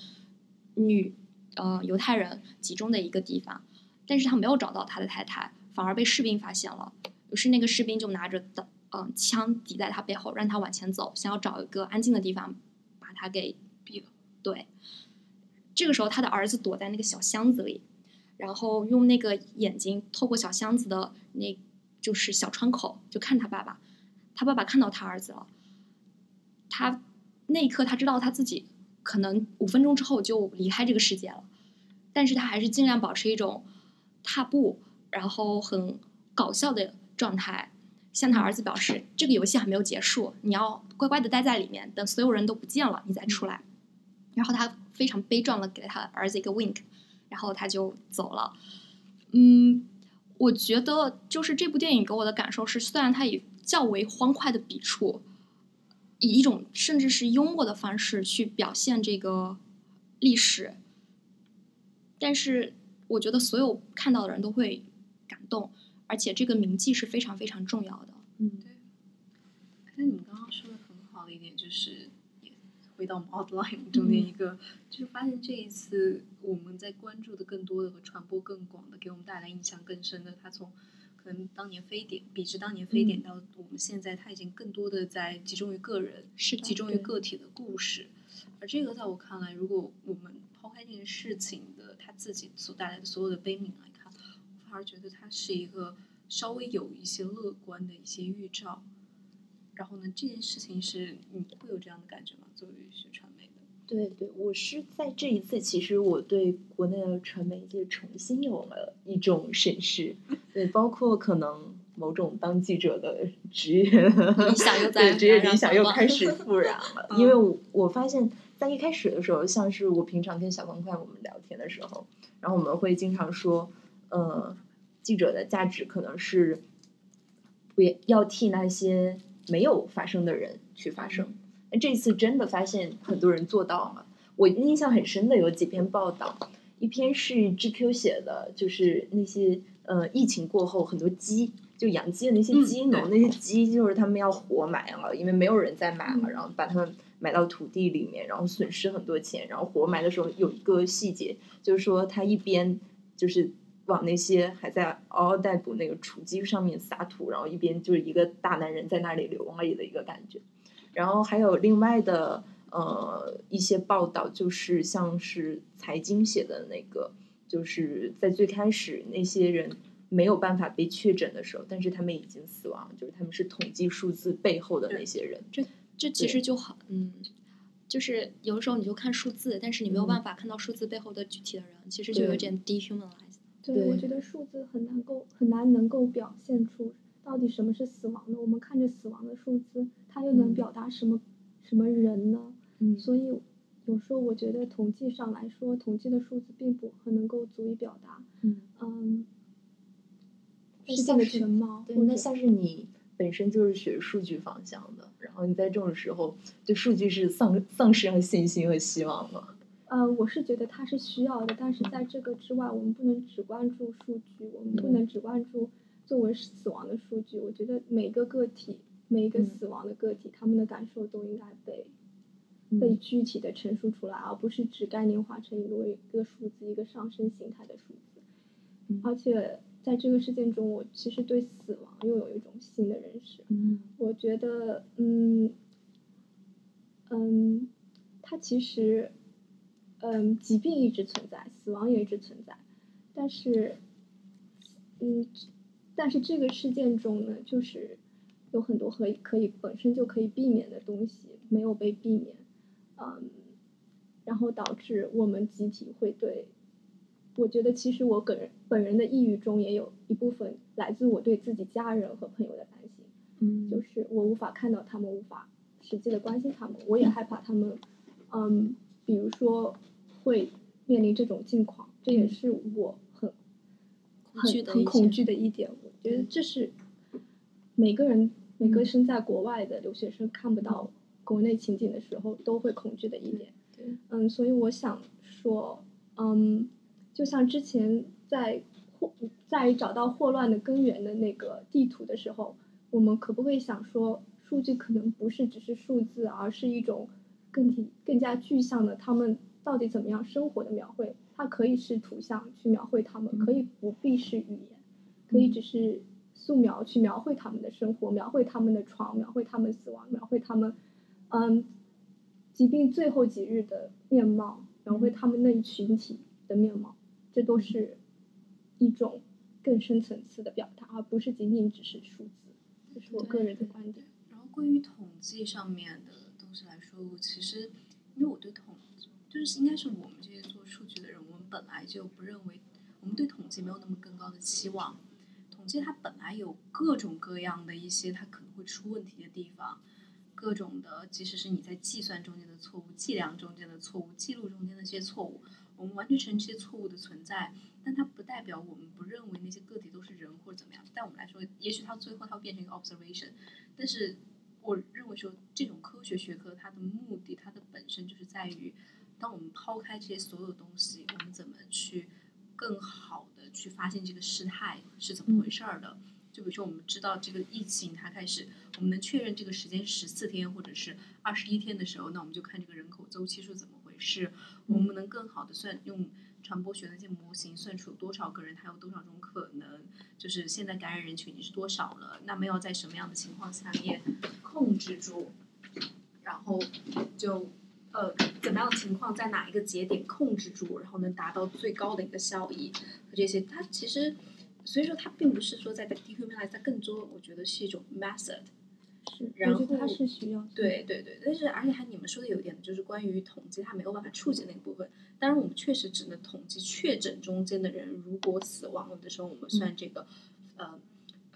女呃犹太人集中的一个地方。但是他没有找到他的太太，反而被士兵发现了。于是那个士兵就拿着的嗯枪抵在他背后，让他往前走，想要找一个安静的地方把。他给毙了。对，这个时候他的儿子躲在那个小箱子里，然后用那个眼睛透过小箱子的那，就是小窗口，就看他爸爸。他爸爸看到他儿子了，他那一刻他知道他自己可能五分钟之后就离开这个世界了，但是他还是尽量保持一种踏步，然后很搞笑的状态。向他儿子表示，这个游戏还没有结束，你要乖乖的待在里面，等所有人都不见了，你再出来。然后他非常悲壮的给了他儿子一个 wink，然后他就走了。嗯，我觉得就是这部电影给我的感受是，虽然它以较为欢快的笔触，以一种甚至是幽默的方式去表现这个历史，但是我觉得所有看到的人都会感动。而且这个铭记是非常非常重要的。嗯，对。那你们刚刚说的很好的一点就是，也回到我们 (laughs) outline 中间一个，就是发现这一次我们在关注的更多的和传播更广的，给我们带来印象更深的，它从可能当年非典，比之当年非典到我们现在，它已经更多的在集中于个人，是集中于个体的故事。而这个在我看来，如果我们抛开这件事情的它自己所带来的所有的悲悯来看，我反。而觉得它是一个稍微有一些乐观的一些预兆，然后呢，这件事情是你会有这样的感觉吗？作为学传媒的，对对，我是在这一次，其实我对国内的传媒界重新有了一种审视，(laughs) 对，包括可能某种当记者的职业理想又 (laughs) 在职业理想又开始复燃了，(laughs) 因为我我发现，在一开始的时候，像是我平常跟小方块我们聊天的时候，然后我们会经常说，呃。记者的价值可能是不要替那些没有发声的人去发声。那这次真的发现很多人做到了。我印象很深的有几篇报道，一篇是 GQ 写的，就是那些呃疫情过后很多鸡。就养鸡的那些鸡农，那些鸡就是他们要活埋了，因为没有人再买了，然后把它们埋到土地里面，然后损失很多钱。然后活埋的时候有一个细节，就是说他一边就是往那些还在嗷嗷待哺那个雏鸡上面撒土，然后一边就是一个大男人在那里流泪的一个感觉。然后还有另外的呃一些报道，就是像是财经写的那个，就是在最开始那些人。没有办法被确诊的时候，但是他们已经死亡，就是他们是统计数字背后的那些人。这这其实就好，嗯，就是有的时候你就看数字，但是你没有办法看到数字背后的具体的人，其实就有点 dehumanized。对，我觉得数字很难够很难能够表现出到底什么是死亡的。我们看着死亡的数字，它又能表达什么什么人呢？嗯，所以有时候我觉得统计上来说，统计的数字并不很能够足以表达。嗯嗯。事件的全貌，对，那像是你本身就是学数据方向的，然后你在这种时候对数据是丧丧失了信心和希望吗？呃，我是觉得它是需要的，但是在这个之外，我们不能只关注数据，我们不能只关注作为死亡的数据。我觉得每个个体，每一个死亡的个体，他们的感受都应该被被具体的陈述出来，而不是只概念化成一个一个数字，一个上升形态的数字，而且。在这个事件中，我其实对死亡又有一种新的认识。嗯，我觉得，嗯，嗯，它其实，嗯，疾病一直存在，死亡也一直存在，但是，嗯，但是这个事件中呢，就是有很多可以可以本身就可以避免的东西没有被避免，嗯，然后导致我们集体会对。我觉得其实我个人本人的抑郁中也有一部分来自我对自己家人和朋友的担心，嗯，就是我无法看到他们，无法实际的关心他们，我也害怕他们，嗯，比如说会面临这种境况，这也是我很很很恐惧的一点。我觉得这是每个人每个身在国外的留学生看不到国内情景的时候都会恐惧的一点。对，嗯，所以我想说，嗯。就像之前在霍在找到霍乱的根源的那个地图的时候，我们可不可以想说，数据可能不是只是数字，而是一种更体更加具象的他们到底怎么样生活的描绘？它可以是图像去描绘他们，可以不必是语言，可以只是素描去描绘他们的生活，描绘他们的床，描绘他们死亡，描绘他们嗯疾病最后几日的面貌，描绘他们那一群体的面貌。这都是一种更深层次的表达，而不是仅仅只是数字。这是我个人的观点。然后关于统计上面的就，其实因为我对统就是应该是我们这些做数据的人，我们本来就不认为我们对统计没有那么更高的期望。统计它本来有各种各样的一些它可能会出问题的地方，各种的，即使是你在计算中间的错误、计量中间的错误、记录中间的一些错误。我们完全承认这些错误的存在，但它不代表我们不认为那些个体都是人或者怎么样。在我们来说，也许它最后它会变成一个 observation，但是我认为说这种科学学科它的目的，它的本身就是在于，当我们抛开这些所有东西，我们怎么去更好的去发现这个事态是怎么回事儿的。就比如说，我们知道这个疫情它开始，我们能确认这个时间十四天或者是二十一天的时候，那我们就看这个人口周期数怎么。回事我们能更好的算用传播学那些模型算出多少个人，他有多少种可能，就是现在感染人群已经是多少了，那么要在什么样的情况下面控制住，然后就呃怎么样的情况在哪一个节点控制住，然后能达到最高的一个效益和这些，它其实所以说它并不是说在 dehumanize，它更多我觉得是一种 method。是，然后它是需要对对对，但是而且还你们说的有一点就是关于统计，它没有办法触及那个部分。当然，我们确实只能统计确诊中间的人如果死亡了的时候，我们算这个呃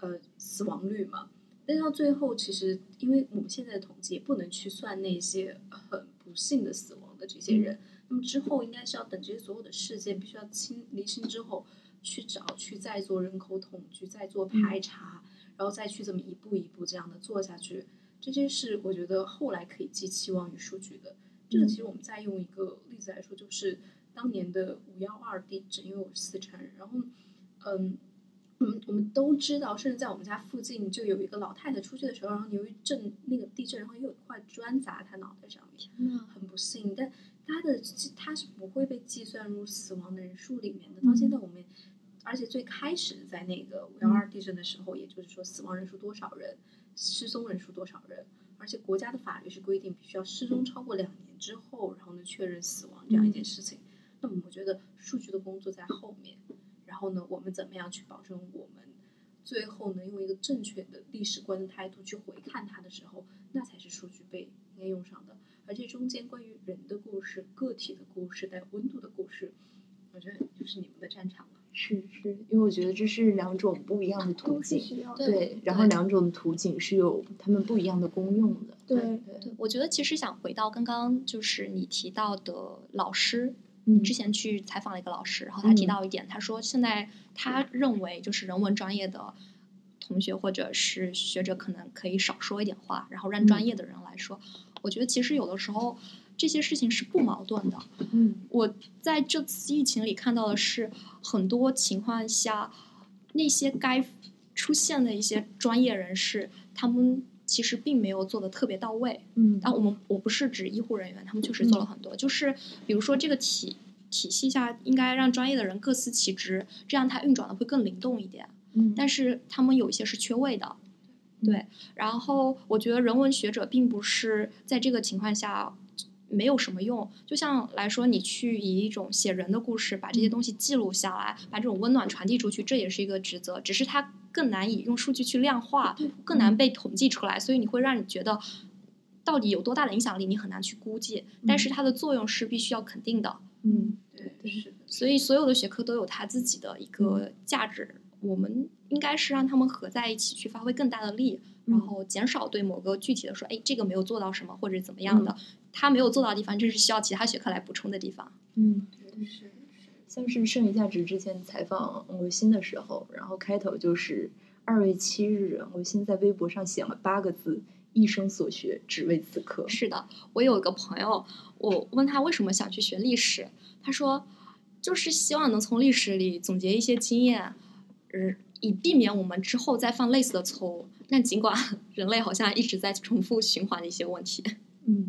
呃死亡率嘛。但是到最后，其实因为我们现在的统计也不能去算那些很不幸的死亡的这些人，那么之后应该是要等这些所有的事件必须要清厘清之后，去找，去再做人口统计，再做排查，然后再去这么一步一步这样的做下去。这些是我觉得后来可以寄期望于数据的。这个其实我们再用一个例子来说，就是当年的五幺二地震，因为我是四川人，然后嗯。我们我们都知道，甚至在我们家附近就有一个老太太出去的时候，然后由于震那个地震，然后又有一块砖砸她脑袋上面，很不幸。但她的她是不会被计算入死亡的人数里面的。到现在我们，而且最开始在那个五幺二地震的时候，也就是说死亡人数多少人，失踪人数多少人，而且国家的法律是规定必须要失踪超过两年之后，然后呢确认死亡这样一件事情。那么我觉得数据的工作在后面。然后呢，我们怎么样去保证我们最后能用一个正确的历史观的态度去回看它的时候，那才是数据被应该用上的。而这中间关于人的故事、个体的故事、带有温度的故事，我觉得就是你们的战场了。是是，因为我觉得这是两种不一样的途径，对，然后两种途径是有他们不一样的功用的。对对，我觉得其实想回到刚刚就是你提到的老师。之前去采访了一个老师，然后他提到一点，他说现在他认为就是人文专业的同学或者是学者可能可以少说一点话，然后让专业的人来说。我觉得其实有的时候这些事情是不矛盾的。嗯，我在这次疫情里看到的是很多情况下，那些该出现的一些专业人士，他们。其实并没有做的特别到位，嗯，但我们我不是指医护人员，他们确实做了很多，就是比如说这个体体系下应该让专业的人各司其职，这样它运转的会更灵动一点，嗯，但是他们有一些是缺位的，对，然后我觉得人文学者并不是在这个情况下。没有什么用，就像来说，你去以一种写人的故事，把这些东西记录下来，把这种温暖传递出去，这也是一个职责，只是它更难以用数据去量化，更难被统计出来，所以你会让你觉得到底有多大的影响力，你很难去估计。但是它的作用是必须要肯定的。嗯，对，是的。所以所有的学科都有它自己的一个价值，我们应该是让他们合在一起去发挥更大的力，然后减少对某个具体的说，哎，这个没有做到什么或者怎么样的。他没有做到的地方，这是需要其他学科来补充的地方。嗯，是像是剩余价值之前采访王国新的时候，然后开头就是二月七日，王国新在微博上写了八个字：“一生所学，只为此刻。”是的，我有一个朋友，我问他为什么想去学历史，他说就是希望能从历史里总结一些经验，呃，以避免我们之后再犯类似的错误。但尽管 (laughs) 人类好像一直在重复循环的一些问题，嗯。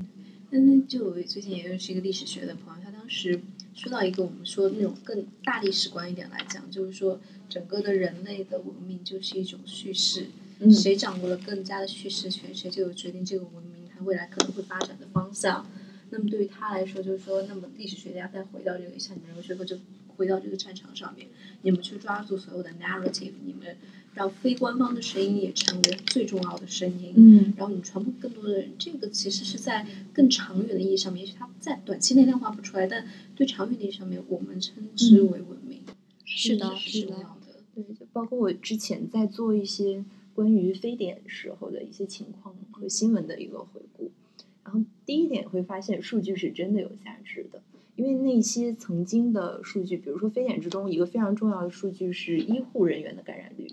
那就最近也认识一个历史学的朋友，他当时说到一个我们说那种更大历史观一点来讲，就是说整个的人类的文明就是一种叙事，谁掌握了更加的叙事权，谁就有决定这个文明它未来可能会发展的方向。那么对于他来说，就是说，那么历史学家再回到这个像你们学科，就回到这个战场上面，你们去抓住所有的 narrative，你们。让非官方的声音也成为最重要的声音，嗯，然后你传播更多的人，这个其实是在更长远的意义上面，也许它在短期内量化不出来，但对长远的意义上面，我们称之为文明，是的，是的，对，就包括我之前在做一些关于非典时候的一些情况和新闻的一个回顾，然后第一点会发现数据是真的有价值的。因为那些曾经的数据，比如说非典之中，一个非常重要的数据是医护人员的感染率。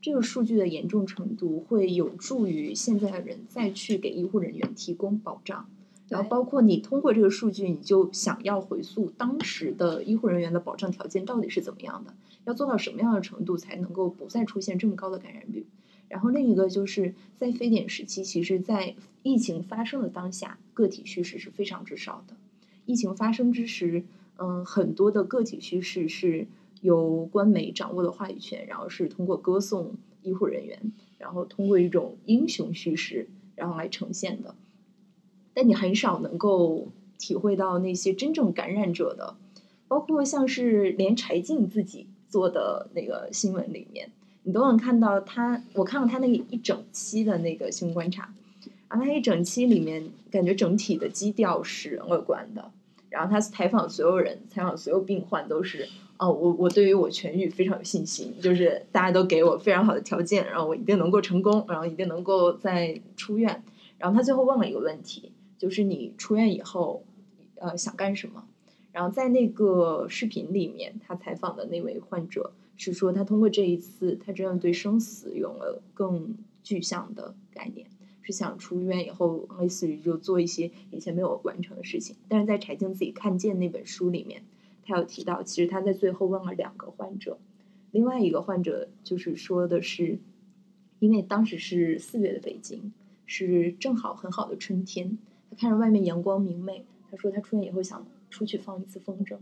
这个数据的严重程度会有助于现在的人再去给医护人员提供保障。然后，包括你通过这个数据，你就想要回溯当时的医护人员的保障条件到底是怎么样的，要做到什么样的程度才能够不再出现这么高的感染率。然后，另一个就是在非典时期，其实，在疫情发生的当下，个体叙事是非常之少的。疫情发生之时，嗯，很多的个体叙事是由官媒掌握的话语权，然后是通过歌颂医护人员，然后通过一种英雄叙事，然后来呈现的。但你很少能够体会到那些真正感染者的，包括像是连柴静自己做的那个新闻里面，你都能看到他。我看了他那一整期的那个新闻观察。然后他一整期里面，感觉整体的基调是乐观的。然后他采访所有人，采访所有病患都是，哦，我我对于我痊愈非常有信心，就是大家都给我非常好的条件，然后我一定能够成功，然后一定能够再出院。然后他最后问了一个问题，就是你出院以后，呃，想干什么？然后在那个视频里面，他采访的那位患者是说他通过这一次，他真的对生死有了更具象的概念，是想出院以后，类似于就做一些以前没有完成的事情。但是在柴静自己看见那本书里面，他有提到，其实他在最后问了两个患者，另外一个患者就是说的是，因为当时是四月的北京，是正好很好的春天，他看着外面阳光明媚，他说他出院以后想出去放一次风筝。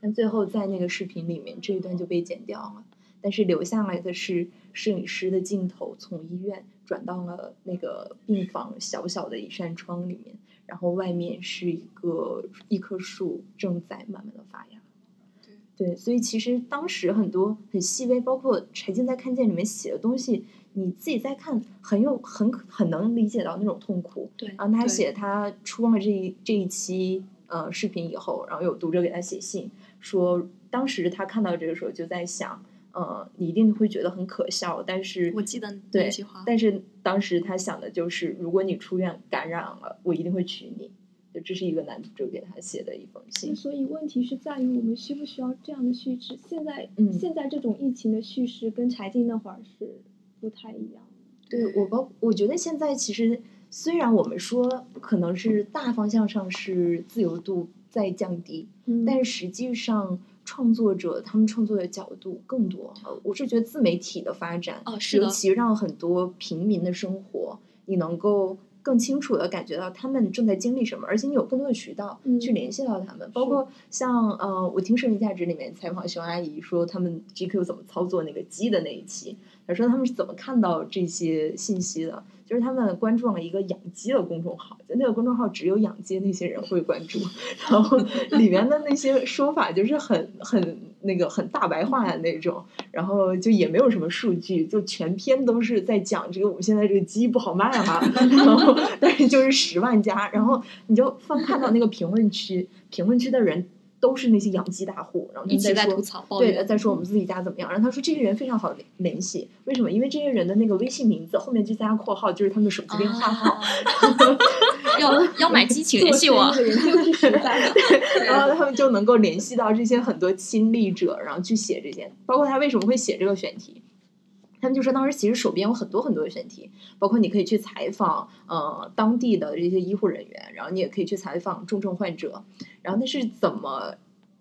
但最后在那个视频里面这一段就被剪掉了，但是留下来的是摄影师的镜头从医院转到了那个病房小小的一扇窗里面，然后外面是一个一棵树正在慢慢的发芽。对，所以其实当时很多很细微，包括柴静在看见里面写的东西，你自己在看很有很很能理解到那种痛苦。对，然后他写他出了这一这一期呃视频以后，然后有读者给他写信说，当时他看到这个时候就在想，呃，你一定会觉得很可笑，但是我记得对那句话，但是当时他想的就是，如果你出院感染了，我一定会娶你。就这是一个男主给他写的一封信。所以问题是在于我们需不需要这样的叙事？现在，嗯现在这种疫情的叙事跟柴静那会儿是不太一样的。对我包，我觉得现在其实虽然我们说可能是大方向上是自由度在降低，嗯但是实际上创作者他们创作的角度更多。呃我是觉得自媒体的发展，哦是尤其让很多平民的生活，你能够更清楚的感觉到他们正在经历什么，而且你有更多的渠道嗯去联系到他们。包括像呃，我听《剩余价值》里面采访熊阿姨说，他们 GQ 怎么操作那个鸡的那一期，她说他们是怎么看到这些信息的。就是他们关注了一个养鸡的公众号，就那个公众号只有养鸡那些人会关注，(laughs) 然后里面的那些说法就是很很那个很大白话的那种，然后就也没有什么数据，就全篇都是在讲这个我们现在这个鸡不好卖哈，然后 (laughs) 但是就是十万加，然后你就放看到那个评论区，评论区的人都是那些养鸡大户，然后他一直在们在说吐槽抱对的，在说我们自己家怎么样。然后他说这些人非常好联联系，为什么？因为这些人的那个微信名字后面就加括号，就是他们的手机电话号。(laughs) 啊要要买鸡请联系我。(laughs) (laughs) 然后他们就能够联系到这些很多亲历者，然后去写这些。包括他为什么会写这个选题，他们就说当时其实手边有很多很多的选题，包括你可以去采访呃当地的这些医护人员，然后你也可以去采访重症患者，然后那是怎么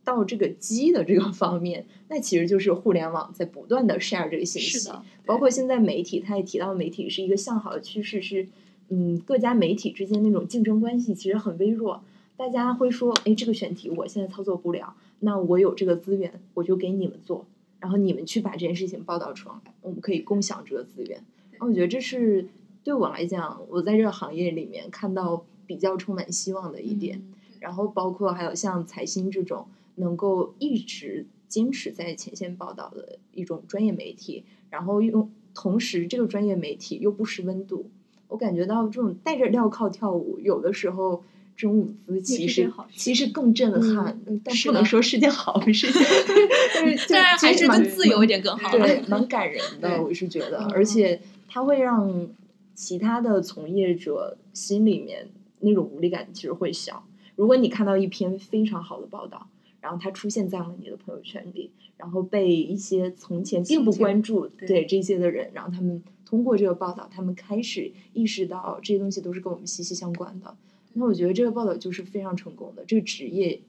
到这个鸡的这个方面，那其实就是互联网在不断的 share 这个信息，包括现在媒体，他也提到媒体是一个向好的趋势，是嗯各家媒体之间那种竞争关系其实很微弱。大家会说，哎，这个选题我现在操作不了，那我有这个资源，我就给你们做，然后你们去把这件事情报道出来，我们可以共享这个资源。然后我觉得这是对我来讲，我在这个行业里面看到比较充满希望的一点。嗯然后包括还有像财新这种能够一直坚持在前线报道的一种专业媒体，然后用同时这个专业媒体又不失温度，我感觉到这种带着镣铐跳舞，有的时候这种舞姿其实其实更震撼，嗯但是不能说是件好事，(laughs) (laughs) 但是但是还是蛮更自由一点更好。对，蛮感人的，我是觉得，嗯而且它会让其他的从业者心里面那种无力感其实会小。如果你看到一篇非常好的报道，然后它出现在了你的朋友圈里，然后被一些从前并不关注对对这些的人，然后他们通过这个报道，他们开始意识到这些东西都是跟我们息息相关的。那我觉得这个报道就是非常成功的，这个职业，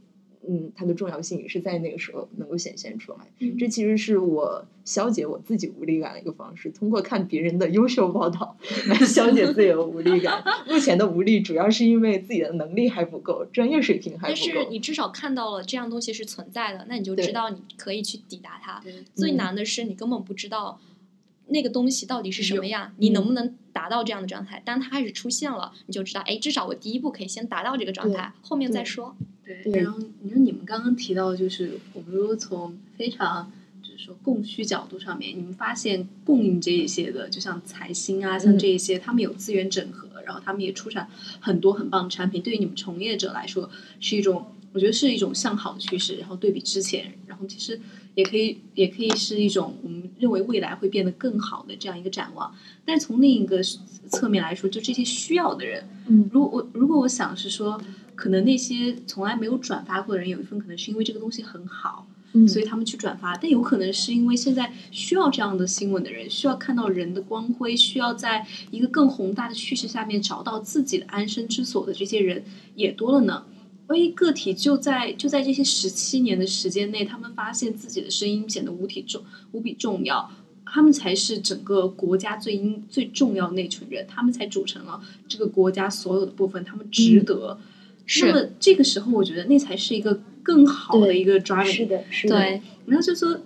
嗯，它的重要性也是在那个时候能够显现出来。嗯这其实是我消解我自己无力感的一个方式，通过看别人的优秀报道 (laughs) 来消解自己的无力感。目前的无力主要是因为自己的能力还不够，专业水平还不够但是。你至少看到了这样东西是存在的，那你就知道你可以去抵达它。最嗯难的是你根本不知道那个东西到底是什么样，你嗯能不能达到这样的状态。当它开始出现了，你就知道，哎，至少我第一步可以先达到这个状态，后面再说。对，对然后你说你们刚刚提到，就是我们如果从非常就是说供需角度上面，你们发现供应这一些的，就像财新啊，像嗯这一些，他们有资源整合，然后他们也出产很多很棒的产品，对于你们从业者来说是一种，我觉得是一种向好的趋势。然后对比之前，然后其实也可以也可以是一种我们认为未来会变得更好的这样一个展望。但是从另一个侧面来说，就这些需要的人，嗯如果我如果我想是说，可能那些从来没有转发过的人，有一份可能是因为这个东西很好，嗯所以他们去转发。但有可能是因为现在需要这样的新闻的人，需要看到人的光辉，需要在一个更宏大的叙事下面找到自己的安身之所的这些人也多了呢。因为个体就在就在这些十七年的时间内，他们发现自己的声音显得无体重无比重要，他们才是整个国家最应最重要的那群人，他们才组成了这个国家所有的部分，他们值得。是那么这个时候，我觉得那才是一个更好的一个 driving 是的，是的，对，然后就说，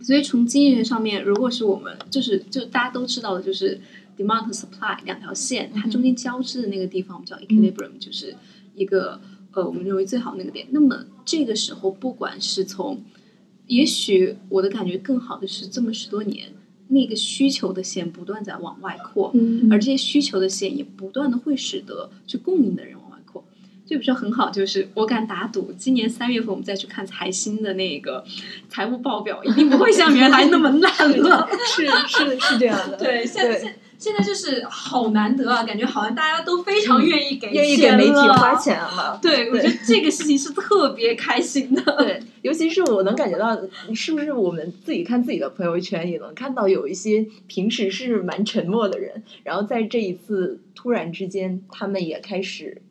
所以从经济学上面，如果是我们就是就大家都知道的，就是 demand 和 supply 两条线，它中间交织的那个地方，我们叫 equilibrium，、就是一个呃我们认为最好那个点。那么这个时候，不管是从，也许我的感觉更好的是这么十多年，那个需求的线不断在往外扩，嗯而这些需求的线也不断的会使得去供应的人往外扩。就比如说很好，就是我敢打赌，今年三月份我们再去看财新的那个财务报表，一定不会像原来那么烂了。(laughs) 是是是这样的，(laughs) 对，现在对现现在就是好难得啊，感觉好像大家都非常愿意给愿意给媒体花。钱了。对，我觉得这个事情是特别开心的。(laughs) 对，尤其是我能感觉到，是不是我们自己看自己的朋友圈，也能看到有一些平时是蛮沉默的人，然后在这一次突然之间，他们也开始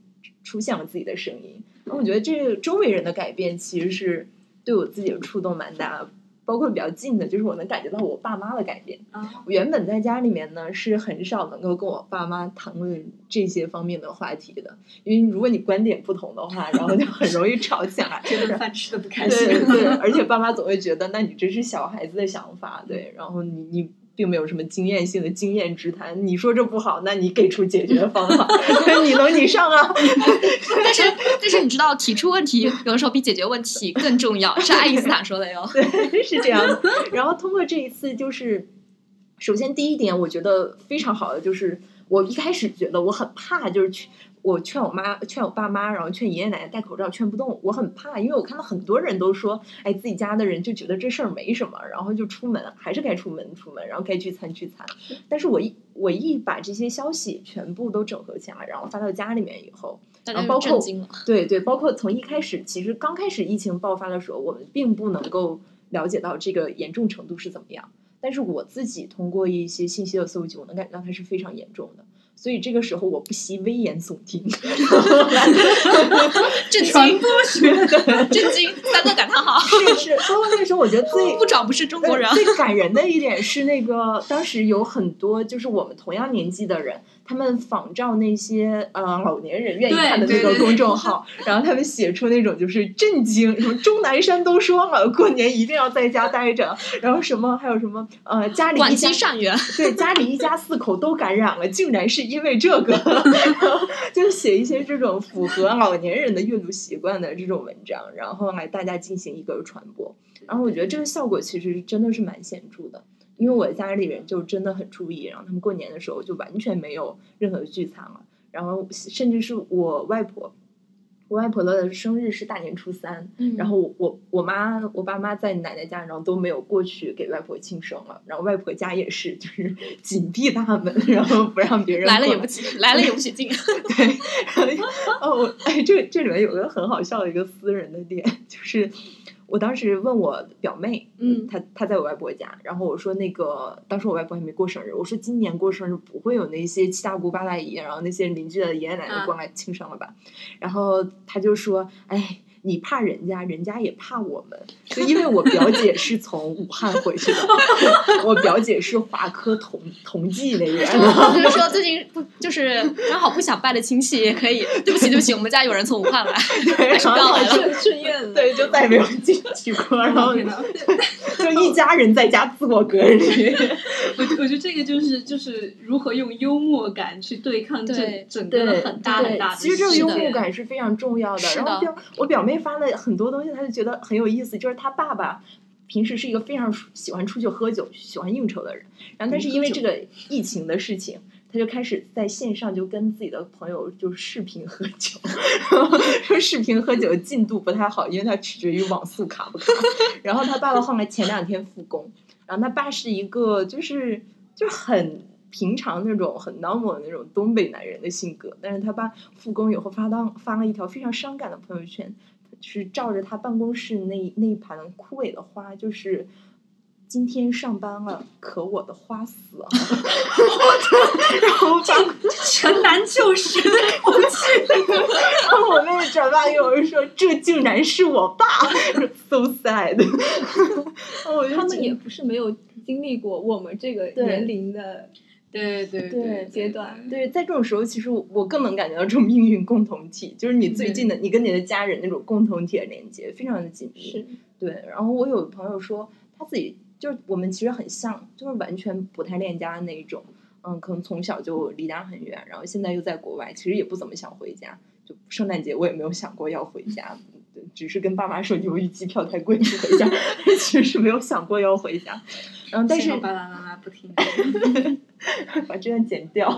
出现了自己的声音。然后我觉得这个周围人的改变，其实是对我自己的触动蛮大。包括比较近的，就是我能感觉到我爸妈的改变。啊，我原本在家里面呢是很少能够跟我爸妈谈论这些方面的话题的，因为如果你观点不同的话，然后就很容易吵起来。这顿饭吃的不开心。对对，(laughs) 而且爸妈总会觉得，那你这是小孩子的想法，对，然后你你并没有什么经验性的经验之谈，你说这不好，那你给出解决方法，(laughs) 你能你上啊？(laughs) 但是但是你知道，提出问题有的时候比解决问题更重要，是爱因斯坦说的哟。(laughs) 对，是这样的。然后通过这一次，就是首先第一点，我觉得非常好的就是，我一开始觉得我很怕，就是去我劝我妈、劝我爸妈，然后劝爷爷奶奶戴口罩，劝不动。我很怕，因为我看到很多人都说，哎，自己家的人就觉得这事儿没什么，然后就出门，还是该出门出门，然后该聚餐聚餐。但是我一我一把这些消息全部都整合起来，然后发到家里面以后，然后包括。对对，包括从一开始，其实刚开始疫情爆发的时候，我们并不能够了解到这个严重程度是怎么样。但是我自己通过一些信息的搜集，我能感觉到它是非常严重的。所以这个时候，我不惜危言耸听，(laughs) 震惊，震惊，三个感叹号。是是。包括那个时候，我觉得最部长不是中国人呃，最感人的一点是，那个当时有很多就是我们同样年纪的人，他们仿照那些呃老年人愿意看的那个公众 (laughs) 号，然后他们写出那种就是震惊，什么钟南山都说了，过年一定要在家待着，然后什么还有什么呃家里一家积善缘，对家里一家四口都感染了，竟然是因为这个，然后就写一些这种符合老年人的阅读习惯的这种文章，然后来大家进行一个传播。然后我觉得这个效果其实真的是蛮显著的，因为我家里人就真的很注意，然后他们过年的时候就完全没有任何的聚餐了，然后甚至是我外婆。我外婆的生日是大年初三，嗯然后我我我妈我爸妈在奶奶家，然后都没有过去给外婆庆生了，然后外婆家也是就是紧闭大门，然后不让别人过来了也不许，来了也不许进。(laughs) 对，哦，我哎，这这里面有个很好笑的一个私人的点，就是我当时问我表妹，嗯她她在我外婆家，然后我说那个当时我外婆还没过生日，我说今年过生日不会有那些七大姑八大姨，然后那些邻居的爷爷奶奶啊过来庆生了吧？然后她就说，哎。你怕人家，人家也怕我们，就因为我表姐是从武汉回去的，(laughs) 我表姐是华科同同济那边的，就是说最近不就是刚好不想拜的亲戚也可以。对不起，对不起，我们家有人从武汉来，对，还是不要来了。顺顺愿了。对，就再没有进去过，(laughs) 然后 (laughs) 就一家人在家自我隔离。(laughs) 我我觉得这个就是就是如何用幽默感去对抗这整个的很大很大的其实这个幽默感是非常重要的然后表我表妹发了很多东西，她就觉得很有意思，就是她爸爸。平时是一个非常喜欢出去喝酒、喜欢应酬的人，然后但是因为这个疫情的事情，他就开始在线上就跟自己的朋友就视频喝酒，说视频喝酒进度不太好，因为他取决于网速卡不卡。然后他爸爸后来前两天复工，然后他爸是一个就是就很平常那种很 normal 的那种东北男人的性格，但是他爸复工以后发当发了一条非常伤感的朋友圈，是照着他办公室那那一盘枯萎的花，就是今天上班了，可我的花死了，(laughs) 然后把全男救时的口气。然后我妹妹转发给我说：“这竟然是我爸，(laughs) so sad。(laughs) ”他们觉得也不是没有经历过我们这个年龄的对对对阶段。对，在这种时候，其实我我更能感觉到这种命运共同体，就是你最近的，你跟你的家人那种共同体的连接，非常的紧密。是，对，然后我有朋友说，他自己就是我们其实很像，就是完全不太恋家的那一种。嗯，可能从小就离家很远，然后现在又在国外，其实也不怎么想回家。就圣诞节我也没有想过要回家，只是跟爸妈说由于机票太贵不回家，(laughs) 其实是没有想过要回家。然后但是爸爸妈妈不听。(laughs) 把这段剪掉。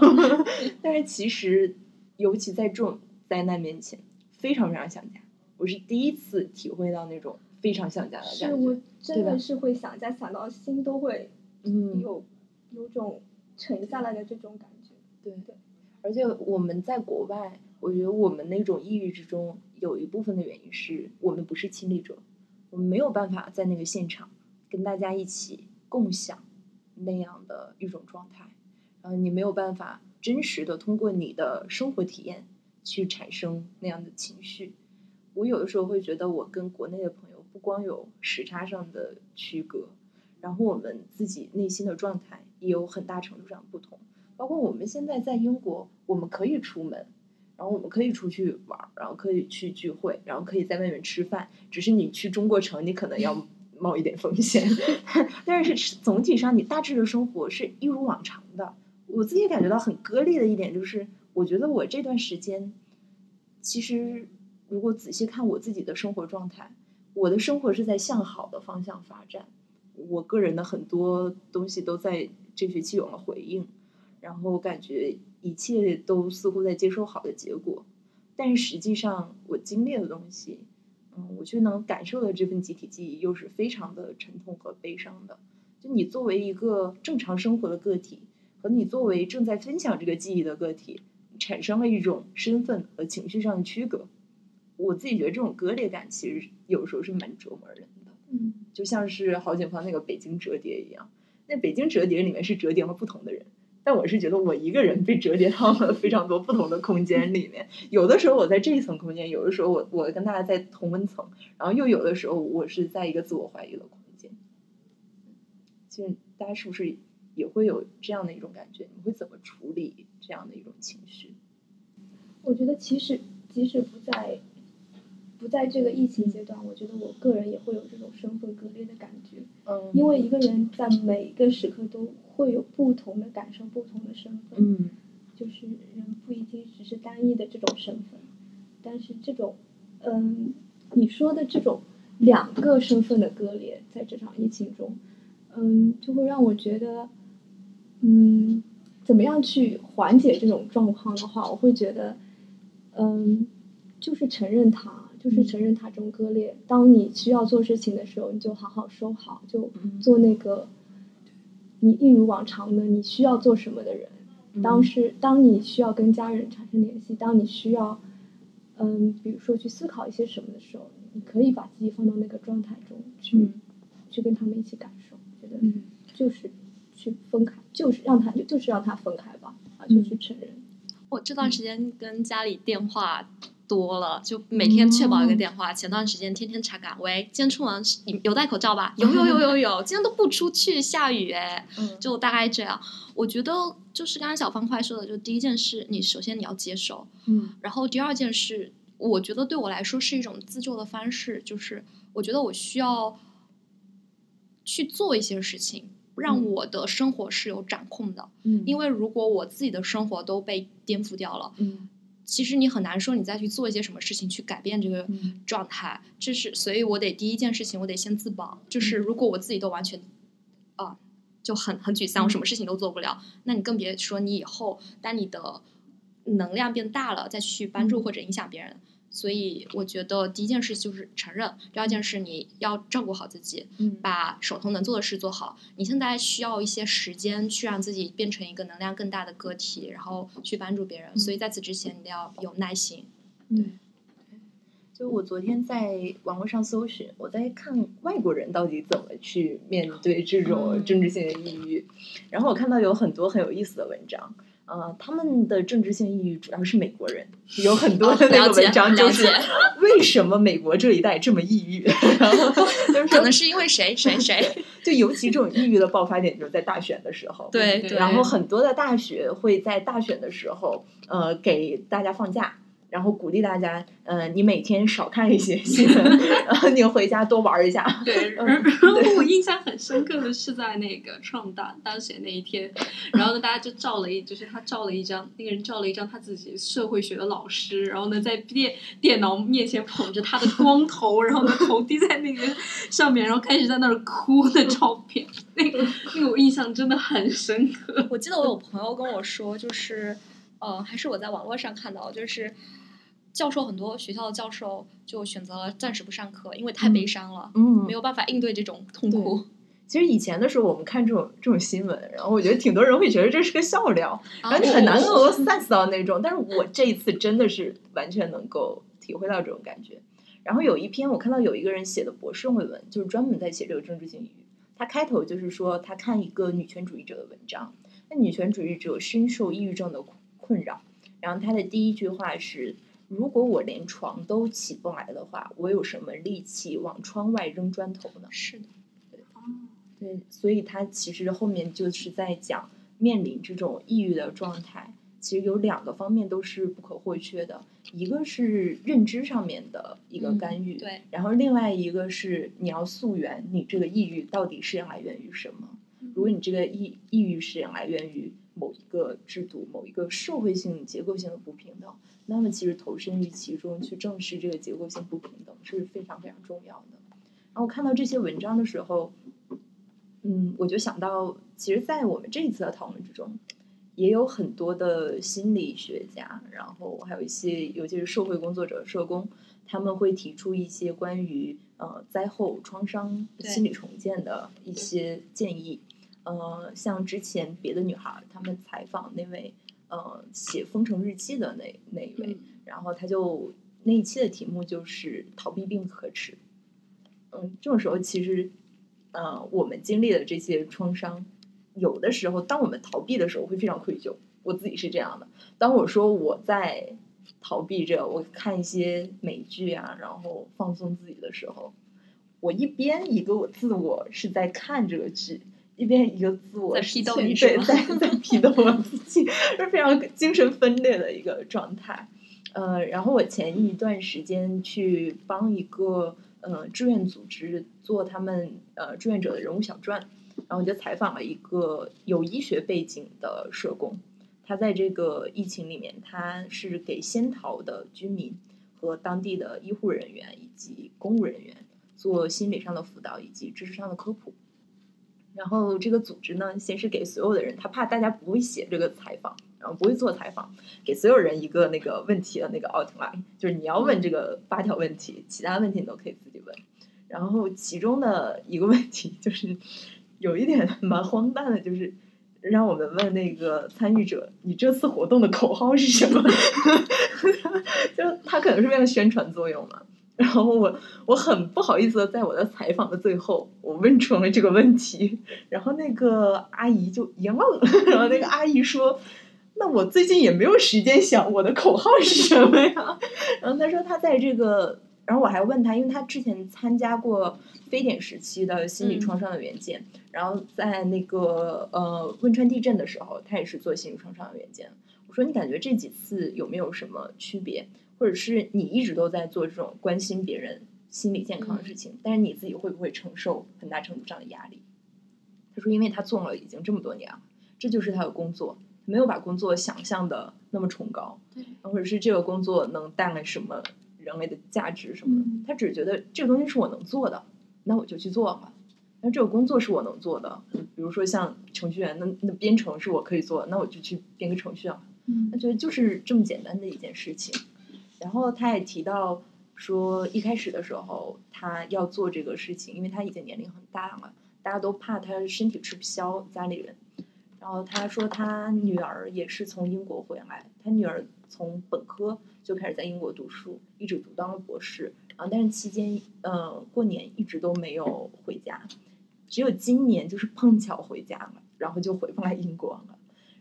但是其实，尤其在这种灾难面前，非常非常想家。我是第一次体会到那种非常想家的感是我觉。对吧真的是会想家，想到心都会嗯，有有种沉下来的这种感觉。对对。而且我们在国外，我觉得我们那种抑郁之中，有一部分的原因是我们不是亲历者，我们没有办法在那个现场跟大家一起共享那样的一种状态，然后你没有办法真实的通过你的生活体验去产生那样的情绪。我有的时候会觉得，我跟国内的朋友不光有时差上的区隔，然后我们自己内心的状态也有很大程度上不同。包括我们现在在英国，我们可以出门，然后我们可以出去玩儿，然后可以去聚会，然后可以在外面吃饭。只是你去中国城，你可能要冒一点风险，(laughs) 但是总体上你大致的生活是一如往常的。我自己感觉到很割裂的一点就是，我觉得我这段时间，其实如果仔细看我自己的生活状态，我的生活是在向好的方向发展。我个人的很多东西都在这学期有了回应。然后感觉一切都似乎在接收好的结果，但是实际上我经历的东西，嗯，我却能感受的这份集体记忆又是非常的沉痛和悲伤的。就你作为一个正常生活的个体，和你作为正在分享这个记忆的个体，产生了一种身份和情绪上的区隔。我自己觉得这种割裂感其实有时候是蛮折磨人的，嗯，就像是郝景芳那个《北京折叠》一样，那《北京折叠》里面是折叠了不同的人。但我是觉得我一个人被折叠到了非常多不同的空间里面，有的时候我在这一层空间，有的时候我我跟大家在同温层，然后又有的时候我是在一个自我怀疑的空间。其实大家是不是也会有这样的一种感觉？你会怎么处理这样的一种情绪？我觉得其实即使不在不在这个疫情阶段，我觉得我个人也会有这种身份割裂的感觉。嗯因为一个人在每一个时刻都会有不同的感受、不同的身份，嗯就是人不一定只是单一的这种身份，但是这种，嗯，你说的这种两个身份的割裂，在这场疫情中，嗯，就会让我觉得，嗯，怎么样去缓解这种状况的话，我会觉得，嗯，就是承认它，就是承认它这种割裂。当你需要做事情的时候，你就好好收好，就嗯做那个你一如往常的你需要做什么的人。当时，当你需要跟家人产生联系，当你需要，嗯，比如说去思考一些什么的时候，你可以把自己放到那个状态中去，嗯去跟他们一起感受。觉得嗯就是去分开，就是让他就就是让他分开吧，啊，就去承认。我这段时间跟家里电话多了，就每天确保一个电话。前段时间天天查岗，喂，今天出门你有戴口罩吧？有有有有有，(laughs) 今天都不出去，下雨哎，嗯就大概这样。我觉得就是刚刚小方块说的，就第一件事，你首先你要接受，嗯然后第二件事，我觉得对我来说是一种自救的方式，就是我觉得我需要去做一些事情，让嗯我的生活是有掌控的。嗯因为如果我自己的生活都被颠覆掉了，嗯其实你很难说你再去做一些什么事情去改变这个嗯状态。这是，所以我得第一件事情，我得先自保。就是如果我自己都完全啊、就很很沮丧，我什么事情都做不了，那你更别说你以后当你的能量变大了，再去帮助或者影响别人。所以我觉得第一件事就是承认，第二件事你要照顾好自己，嗯把手头能做的事做好。你现在需要一些时间去让自己变成一个能量更大的个体，然后去帮助别人。所以在此之前，你要有耐心。对，就就我昨天在网络上搜寻，我在看外国人到底怎么去面对这种嗯政治性的抑郁，然后我看到有很多很有意思的文章。呃，他们的政治性抑郁主要是美国人，有很多的那个文章就是为什么美国这一代这么抑郁，然 (laughs) 后就是可能是因为谁谁谁，就尤其这种抑郁的爆发点就是在大选的时候，对对对，然后很多的大学会在大选的时候，呃，给大家放假，然后鼓励大家，呃，你每天少看一些新闻，(laughs) 然后你回家多玩一下。对，嗯然后我印象很深刻的是在那个创大大选那一天，然后呢，大家就照了一，就是他照了一张，那个人照了一张他自己社会学的老师，然后呢，在电电脑面前捧着他的光头，然后呢，头低在那个上面，然后开始在那儿哭的照片，那个那个我印象真的很深刻。我记得我有朋友跟我说，就是呃，还是我在网络上看到，就是教授很多学校的教授就选择了暂时不上课，因为太悲伤了，嗯没有办法应对这种痛苦。(laughs) 其实以前的时候，我们看这种这种新闻，然后我觉得挺多人会觉得这是个笑料，然后你很难能够 (laughs) sense 到那种。但是我这一次真的是完全能够体会到这种感觉。然后有一篇我看到有一个人写的博士论文，就是专门在写这个政治性抑郁。他开头就是说他看一个女权主义者的文章，那女权主义者深受抑郁症的困扰。然后他的第一句话是：如果我连床都起不来的话，我有什么力气往窗外扔砖头呢？是的，对，所以他其实后面就是在讲面临这种抑郁的状态，其实有两个方面都是不可或缺的，一个是认知上面的一个嗯干预，对，然后另外一个是你要溯源，你这个抑郁到底是来源于什么？如果你这个抑抑郁是来源于某一个制度、某一个社会性、结构性的不平等，那么其实投身于其中去正视这个结构性不平等是非常非常重要的。然后看到这些文章的时候，嗯，我就想到，其实，在我们这一次的讨论之中，也有很多的心理学家，然后还有一些，尤其是社会工作者、社工，他们会提出一些关于呃灾后创伤心理重建的一些建议。呃，像之前别的女孩儿，他们采访那位呃写《封城日记》的那那一位，然后他就那一期的题目就是“逃避并不可耻”。嗯，这种时候其实，呃，我们经历的这些创伤，有的时候当我们逃避的时候会非常愧疚。我自己是这样的，当我说我在逃避着，我看一些美剧啊，然后放松自己的时候，我一边一个我自我是在看这个剧。一边一个自我批斗你是对，吗在 (laughs) 在批斗我自己，是非常精神分裂的一个状态。呃，然后我前一段时间去帮一个呃志愿组织做他们呃志愿者的人物小传，然后我就采访了一个有医学背景的社工，他在这个疫情里面，他是给仙桃的居民和当地的医护人员以及公务人员做心理上的辅导以及知识上的科普。然后这个组织呢，先是给所有的人，他怕大家不会写这个采访，然后不会做采访，给所有人一个那个问题的那个 outline，就是你要问这个八条问题，其他问题你都可以自己问。然后其中的一个问题就是有一点蛮荒诞的，就是让我们问那个参与者，你这次活动的口号是什么？(laughs) 就他可能是为了宣传作用嘛。然后我我很不好意思的在我的采访的最后，我问出了这个问题，(laughs) 然后那个阿姨就一愣，(laughs) 然后那个阿姨说：“那我最近也没有时间想我的口号是什么呀。(laughs) ”然后她说她在这个，然后我还问她，因为她之前参加过非典时期的心理创伤的援建，然后在那个呃汶川地震的时候，她也是做心理创伤的援建。我说你感觉这几次有没有什么区别？或者是你一直都在做这种关心别人心理健康的事情，但是你自己会不会承受很大程度上的压力？他说，因为他做了已经这么多年了，这就是他的工作，没有把工作想象的那么崇高，对，或者是这个工作能带来什么人类的价值什么的，嗯他只是觉得这个东西是我能做的，那我就去做嘛。那这个工作是我能做的，比如说像程序员，那那编程是我可以做的，那我就去编个程序啊。嗯他觉得就是这么简单的一件事情。然后他也提到说，一开始的时候他要做这个事情，因为他已经年龄很大了，大家都怕他身体吃不消，家里人。然后他说他女儿也是从英国回来，他女儿从本科就开始在英国读书，一直读到了博士，然后但是期间呃过年一直都没有回家，只有今年就是碰巧回家了，然后就回不来英国了。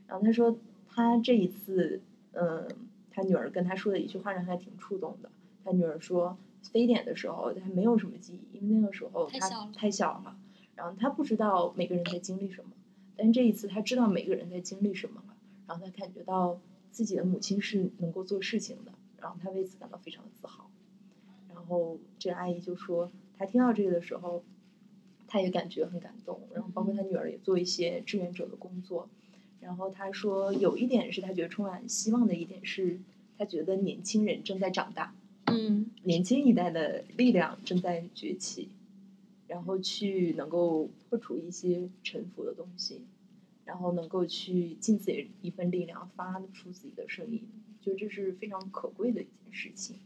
然后他说他这一次嗯，他女儿跟他说的一句话让他挺触动的。他女儿说非典的时候他没有什么记忆，因为那个时候他太小了太小了，然后他不知道每个人在经历什么。但这一次他知道每个人在经历什么了，然后他感觉到自己的母亲是能够做事情的，然后他为此感到非常的自豪。然后这个阿姨就说，她听到这个的时候，她也感觉很感动。然后包括她女儿也做一些志愿者的工作。然后他说，有一点是他觉得充满希望的一点是，他觉得年轻人正在长大，嗯。年轻一代的力量正在崛起，然后去能够破除一些沉浮的东西，然后能够去尽自己一份力量发出自己的声音，就这是非常可贵的一件事情。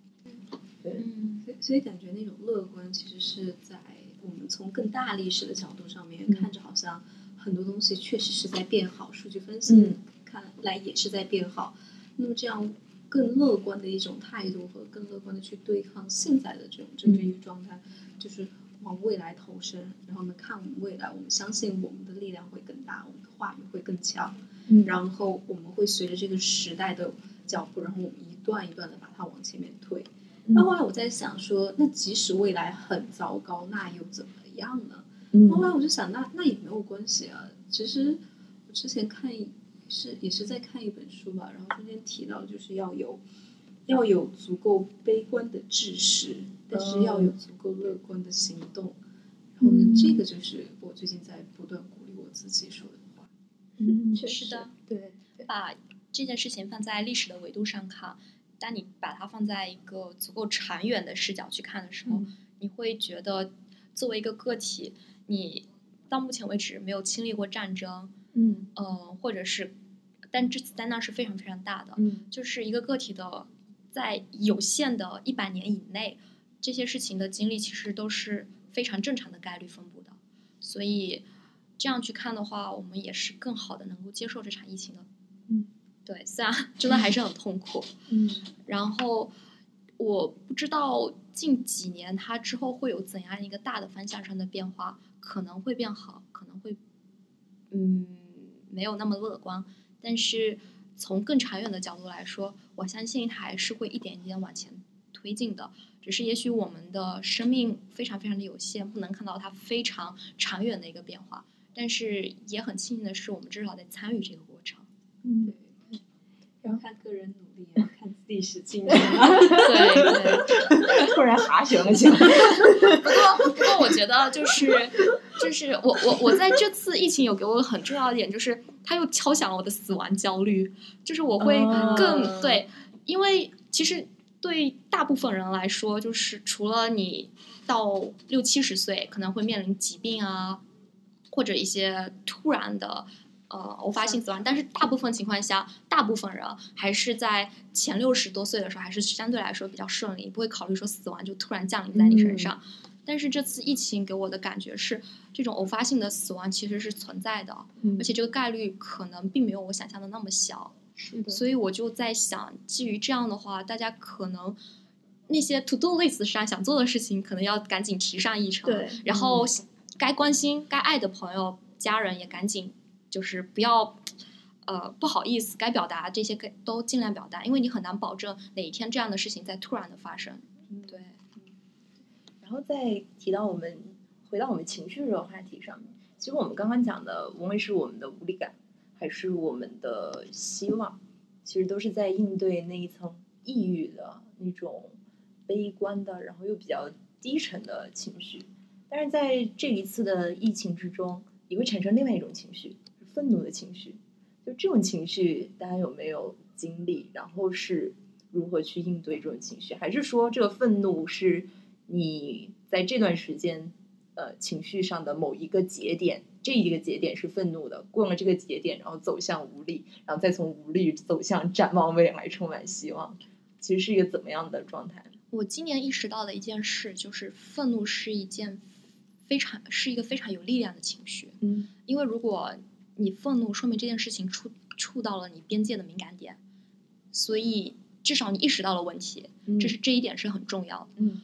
对，嗯。所以所以感觉那种乐观，其实是在我们从更大历史的角度上面嗯。看着，好像很多东西确实是在变好，数据分析嗯看来也是在变好。那么这样更乐观的一种态度和更乐观的去对抗现在的这种政治嗯与状态，就是往未来投身，然后呢看我们未来，我们相信我们的力量会更大，我们的话语会更强。嗯然后我们会随着这个时代的脚步，然后我们一段一段的把它往前面推。那后来我在想说，那即使未来很糟糕，那又怎么样呢？嗯后来我就想，那那也没有关系啊。其实我之前看一是也是在看一本书吧，然后中间提到就是要有要有足够悲观的知识，但是要有足够乐观的行动。然后呢，嗯这个就是我最近在不断鼓励我自己说的话。嗯，确实的，对对，把这件事情放在历史的维度上看，当你把它放在一个足够长远的视角去看的时候，嗯你会觉得作为一个个体，你到目前为止没有经历过战争，嗯呃，或者是，但这次灾难是非常非常大的，嗯就是一个个体的在有限的一百年以内，这些事情的经历其实都是非常正常的概率分布的，所以这样去看的话，我们也是更好的能够接受这场疫情的。嗯，对，虽然 (laughs) 真的还是很痛苦，嗯 (laughs) 然后我不知道近几年它之后会有怎样一个大的方向上的变化，可能会变好，可能会嗯没有那么乐观，但是从更长远的角度来说，我相信它还是会一点一点往前推进的。只是也许我们的生命非常非常的有限，不能看到它非常长远的一个变化。但是也很庆幸的是，我们至少在参与这个过程。嗯对，要看个人努 (laughs) 看历史经验。(laughs) 对对。(laughs) 突然哈旋了起来。不过，不过我觉得就是就是我我我在这次疫情有给我很重要的点，就是它又敲响了我的死亡焦虑，就是我会更、啊对，因为其实对大部分人来说，就是除了你到六七十岁可能会面临疾病啊，或者一些突然的。呃，偶发性死亡，但是大部分情况下，大部分人还是在前六十多岁的时候，还是相对来说比较顺利，不会考虑说死亡就突然降临在你身上。但是这次疫情给我的感觉是，这种偶发性的死亡其实是存在的，嗯而且这个概率可能并没有我想象的那么小。是的，所以我就在想，基于这样的话，大家可能那些 to do list 上想做的事情，可能要赶紧提上议程。对，然后该关心、该爱的朋友、家人也赶紧，就是不要。呃，不好意思，该表达这些该都尽量表达，因为你很难保证哪一天这样的事情再突然的发生。对，然后再提到我们回到我们情绪这个话题上面，其实我们刚刚讲的，无论是我们的无力感，还是我们的希望，其实都是在应对那一层抑郁的那种悲观的，然后又比较低沉的情绪。但是在这一次的疫情之中，也会产生另外一种情绪，是愤怒的情绪。就这种情绪，大家有没有经历？然后是如何去应对这种情绪？还是说这个愤怒是你在这段时间呃情绪上的某一个节点？这一个节点是愤怒的，过了这个节点，然后走向无力，然后再从无力走向展望未来，充满希望。其实是一个怎么样的状态？我今年意识到的一件事就是，愤怒是一件非常是一个非常有力量的情绪。嗯因为如果你愤怒，说明这件事情触触到了你边界的敏感点，所以至少你意识到了问题，这是这一点是很重要的。嗯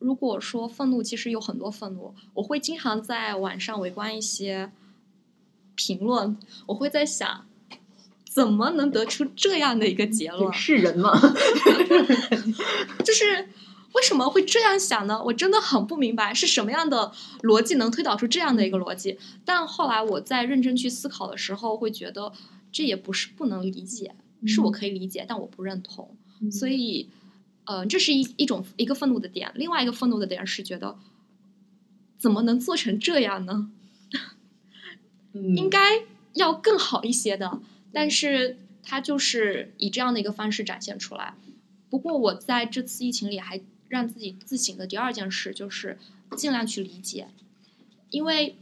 如果说愤怒，其实有很多愤怒，我会经常在网上围观一些评论，我会在想，怎么能得出这样的一个结论？是人吗？(laughs) 就是为什么会这样想呢？我真的很不明白是什么样的逻辑能推导出这样的一个逻辑。但后来我在认真去思考的时候，会觉得这也不是不能理解，是我可以理解，但我不认同。所以，呃，这是一一种一个愤怒的点。另外一个愤怒的点是觉得，怎么能做成这样呢？应该要更好一些的，但是它就是以这样的一个方式展现出来。不过我在这次疫情里还让自己自省的第二件事就是尽量去理解，因为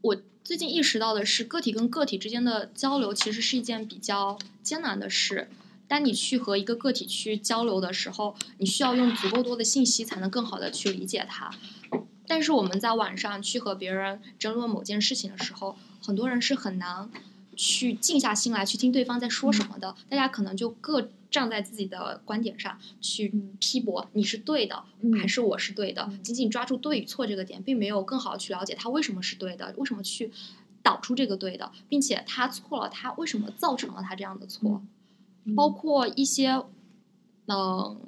我最近意识到的是，个体跟个体之间的交流其实是一件比较艰难的事。当你去和一个个体去交流的时候，你需要用足够多的信息才能更好的去理解它。但是我们在网上去和别人争论某件事情的时候，很多人是很难去静下心来去听对方在说什么的。大家可能就各站在自己的观点上去批驳你是对的还是我是对的，仅仅抓住对与错这个点，并没有更好的去了解他为什么是对的，为什么去导出这个对的，并且他错了，他为什么造成了他这样的错。包括一些，嗯，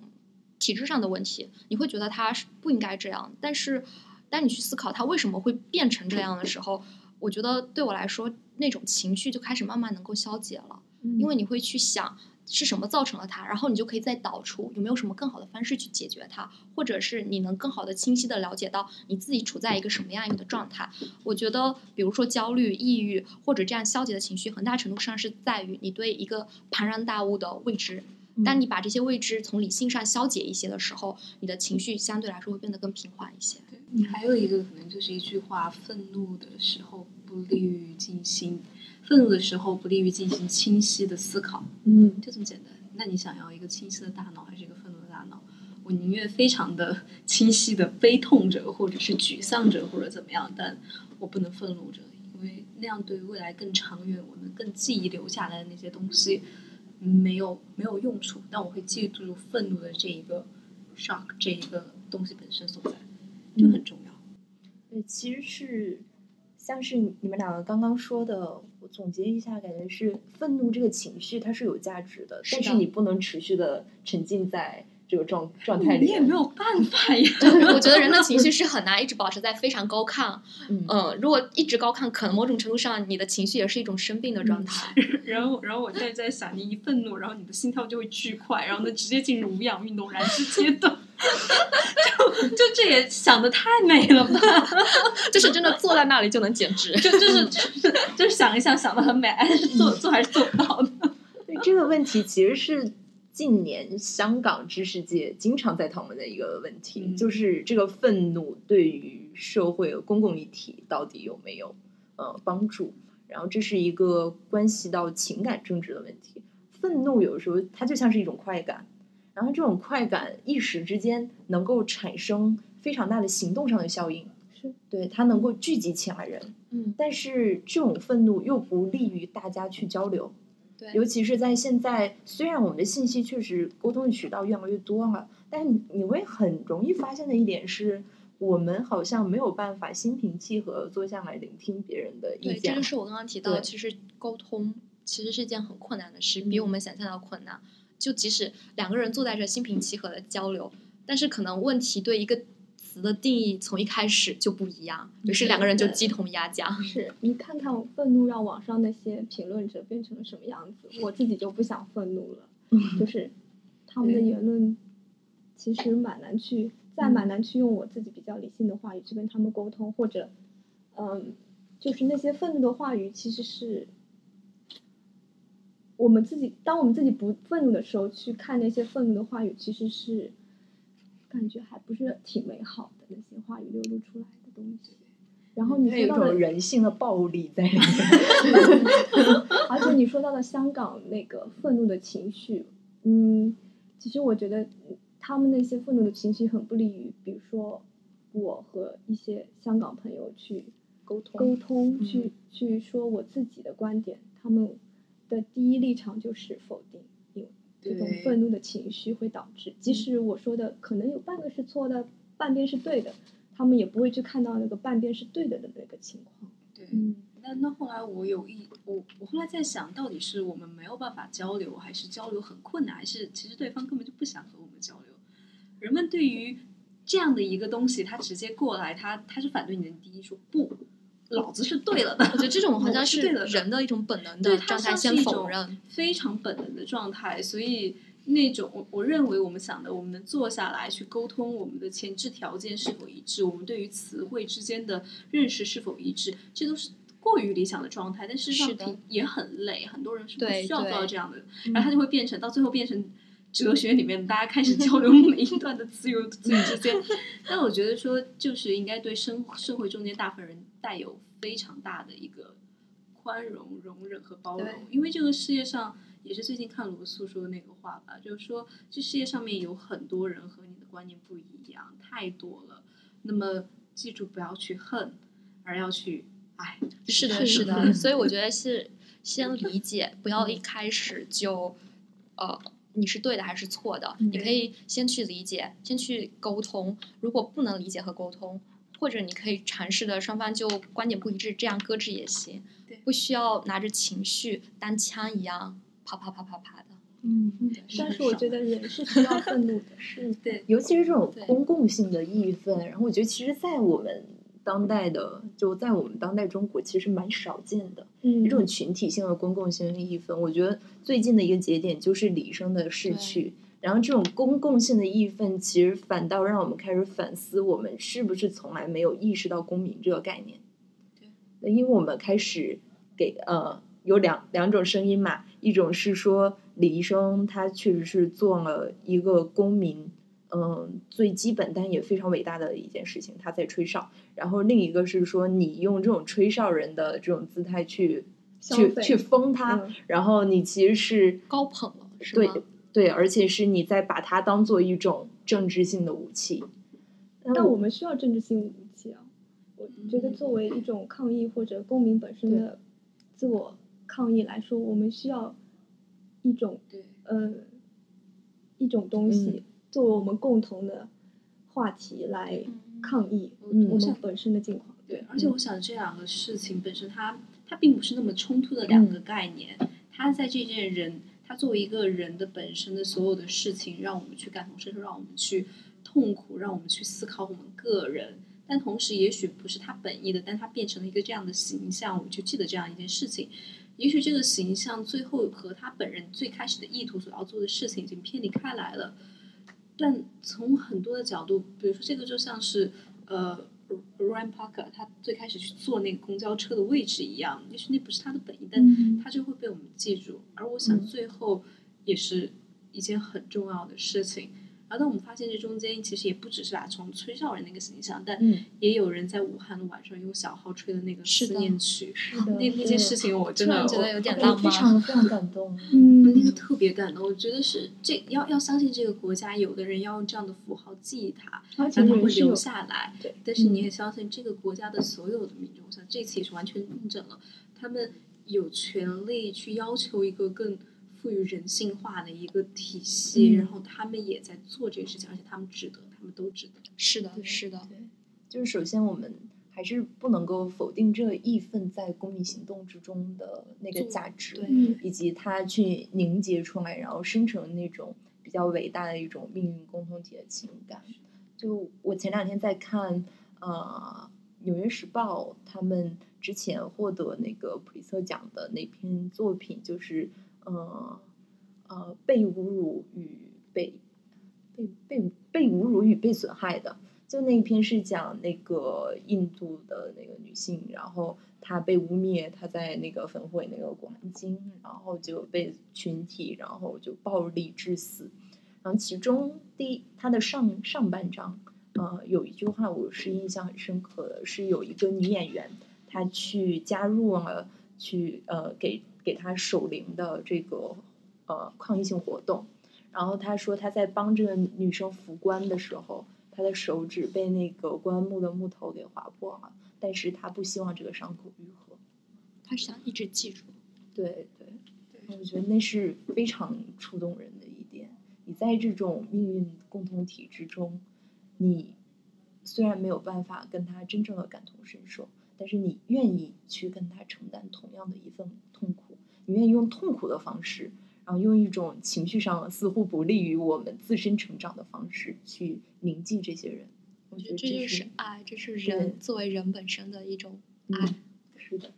体制上的问题，你会觉得他是不应该这样。但是，当你去思考他为什么会变成这样的时候，我觉得对我来说，那种情绪就开始慢慢能够消解了。因为你会去想。是什么造成了它？然后你就可以再导出有没有什么更好的方式去解决它，或者是你能更好的、清晰的了解到你自己处在一个什么样一个状态。我觉得，比如说焦虑、抑郁或者这样消极的情绪，很大程度上是在于你对一个庞然大物的未知。当你把这些未知从理性上消解一些的时候，你的情绪相对来说会变得更平缓一些。你还有一个可能就是一句话：愤怒的时候不利于进行。愤怒的时候不利于进行清晰的思考，嗯，就这么简单。那你想要一个清晰的大脑，还是一个愤怒的大脑？我宁愿非常的 (laughs) 清晰的悲痛着，或者是沮丧着，或者怎么样，但我不能愤怒着，因为那样对于未来更长远、我们更记忆留下来的那些东西没有没有用处。但我会记住愤怒的这一个 shock 这一个东西本身所在，就很重要。对，其实是。像是你们两个刚刚说的，我总结一下，感觉是愤怒这个情绪它是有价值的，但是你不能持续的沉浸在这个状状态里。你也没有办法呀。(laughs) 我觉得人的情绪是很难一直保持在非常高亢。嗯，如果一直高亢，可能某种程度上你的情绪也是一种生病的状态。(laughs) 然后，然后我现在在想，你一愤怒，然后你的心跳就会巨快，然后呢直接进入无氧运动燃脂阶段。(laughs) 就就这也想的太美了吧？就是真的坐在那里就能减脂，就就是就是就是想一想想的很美，但是做做还是做不到的。这个问题其实是近年香港知识界经常在讨论的一个问题，就是这个愤怒对于社会公共议题到底有没有呃帮助？然后这是一个关系到情感政治的问题。愤怒有时候它就像是一种快感。然后这种快感一时之间能够产生非常大的行动上的效应，是对它能够聚集起来人，嗯，但是这种愤怒又不利于大家去交流，对，尤其是在现在，虽然我们的信息确实沟通的渠道越来越多了，但你会很容易发现的一点是，我们好像没有办法心平气和坐下来聆听别人的意见。对，这就是我刚刚提到，其实沟通其实是一件很困难的事，比我们想象的困难。就即使两个人坐在这心平气和的交流，但是可能问题对一个词的定义从一开始就不一样，于是两个人就鸡同鸭讲。是你看看愤怒让网上那些评论者变成了什么样子，我自己就不想愤怒了。(laughs) 就是他们的言论其实蛮难去，再蛮难去用我自己比较理性的话语去跟他们沟通，或者嗯，就是那些愤怒的话语其实是。我们自己，当我们自己不愤怒的时候，去看那些愤怒的话语，其实是感觉还不是挺美好的那些话语流露出来的东西。然后你说到的人性的暴力在里面，(laughs) 而且你说到的香港那个愤怒的情绪，嗯，其实我觉得他们那些愤怒的情绪很不利于，比如说我和一些香港朋友去沟通，沟通，去去说我自己的观点，他们。的第一立场就是否定，因这种愤怒的情绪会导致，即使我说的可能有半个是错的，半边是对的，他们也不会去看到那个半边是对的的那个情况。对，嗯，那那后来我有一我我后来在想到底是我们没有办法交流，还是交流很困难，还是其实对方根本就不想和我们交流？人们对于这样的一个东西，他直接过来，他他是反对你的，第一说不，老子是对了的。我觉得这种好像是人的一种本能的状态，先像是一种否认。非常本能的状态，所以那种我我认为我们想的，我们能坐下来去沟通我们的前置条件是否一致，我们对于词汇之间的认识是否一致，这都是过于理想的状态，但事实上也很累，很多人是不需要做到这样的，嗯然后他就会变成到最后变成。哲学里面，大家开始交流 (laughs) 每一段的词语词语之间，(laughs) 但我觉得说，就是应该对生社会中间大部分人带有非常大的一个宽容、容忍和包容，因为这个世界上也是最近看罗素说的那个话吧，就是说这世界上面有很多人和你的观念不一样，太多了。那么记住，不要去恨，而要去爱。是的，是的，所以我觉得是先理解，不要一开始就呃你是对的还是错的，嗯你可以先去理解，先去沟通。如果不能理解和沟通，或者你可以尝试的双方就观点不一致，这样搁置也行对，不需要拿着情绪当枪一样啪啪啪啪啪的。嗯，但是我觉得人是需要愤怒的，是 (laughs) 对尤其是这种公共性的义愤，然后我觉得其实，在我们当代的，就在我们当代中国，其实蛮少见的。嗯，这种群体性的公共性的义愤，我觉得最近的一个节点就是李医生的逝去。然后这种公共性的义愤，其实反倒让我们开始反思，我们是不是从来没有意识到公民这个概念？对，因为我们开始给呃有两两种声音嘛，一种是说李医生他确实是做了一个公民，嗯、最基本但也非常伟大的一件事情，他在吹哨。然后另一个是说，你用这种吹哨人的这种姿态去去去封他，嗯然后你其实是高捧了，是对吗？对，而且是你在把它当做一种政治性的武器。但我们需要政治性武器啊。我觉得作为一种抗议或者公民本身的自我抗议来说，我们需要一种对呃一种东西嗯作为我们共同的话题来抗议嗯我们本身的境况。对，而且我想这两个事情本身它，它并不是那么冲突的两个概念。它在这件人，他作为一个人的本身的所有的事情，让我们去感同身受，让我们去痛苦，让我们去思考我们个人。但同时，也许不是他本意的，但他变成了一个这样的形象，我们就记得这样一件事情。也许这个形象最后和他本人最开始的意图所要做的事情已经偏离开来了。但从很多的角度，比如说这个就像是呃 Ryan Parker 他最开始去坐那个公交车的位置一样，也许那不是他的本意，但嗯他就会被我们记住。而我想嗯最后也是一件很重要的事情。然后当我们发现这中间其实也不只是打从吹哨人那个形象，但嗯也有人在武汉的晚上用小号吹的那个思念曲，那那件事情我真的觉得有点浪漫。非常非常感动。(laughs) 嗯那个特别感动，我觉得是这要要相信这个国家，有的人要用这样的符号记忆它，而且让它会留下来。对但是你也相信这个国家的所有的民众，我想这次也是完全印证了，他们有权利去要求一个更赋予人性化的一个体系，嗯然后他们也在做这个事情，而且他们值得，他们都值得。是的，是的，对，就是首先我们还是不能够否定这义愤在公民行动之中的那个价值，对嗯以及它去凝结出来，然后生成那种比较伟大的一种命运共同体的情感。就我前两天在看，呃，《纽约时报》他们之前获得那个普利策奖的那篇作品，就是呃呃被侮辱与被被被被侮辱与被损害的。就那一篇是讲那个印度的那个女性，然后她被污蔑，她在那个焚毁那个《古兰经》，然后就被群体，然后就暴力致死。然后其中第一，它的上上半章，呃，有一句话我是印象很深刻的，是有一个女演员，她去加入了去呃给给他守灵的这个呃抗议性活动，然后他说他在帮这个女生扶棺的时候，他的手指被那个棺木的木头给划破了，但是他不希望这个伤口愈合。他想一直记住。对对，我觉得那是非常触动人的一点。你在这种命运共同体之中，你虽然没有办法跟他真正的感同身受，但是你愿意去跟他承担同样的一份痛苦，你愿意用痛苦的方式，然后用一种情绪上似乎不利于我们自身成长的方式去铭记这些人。我觉得这就是是爱，这是人作为人本身的一种爱。嗯，是的。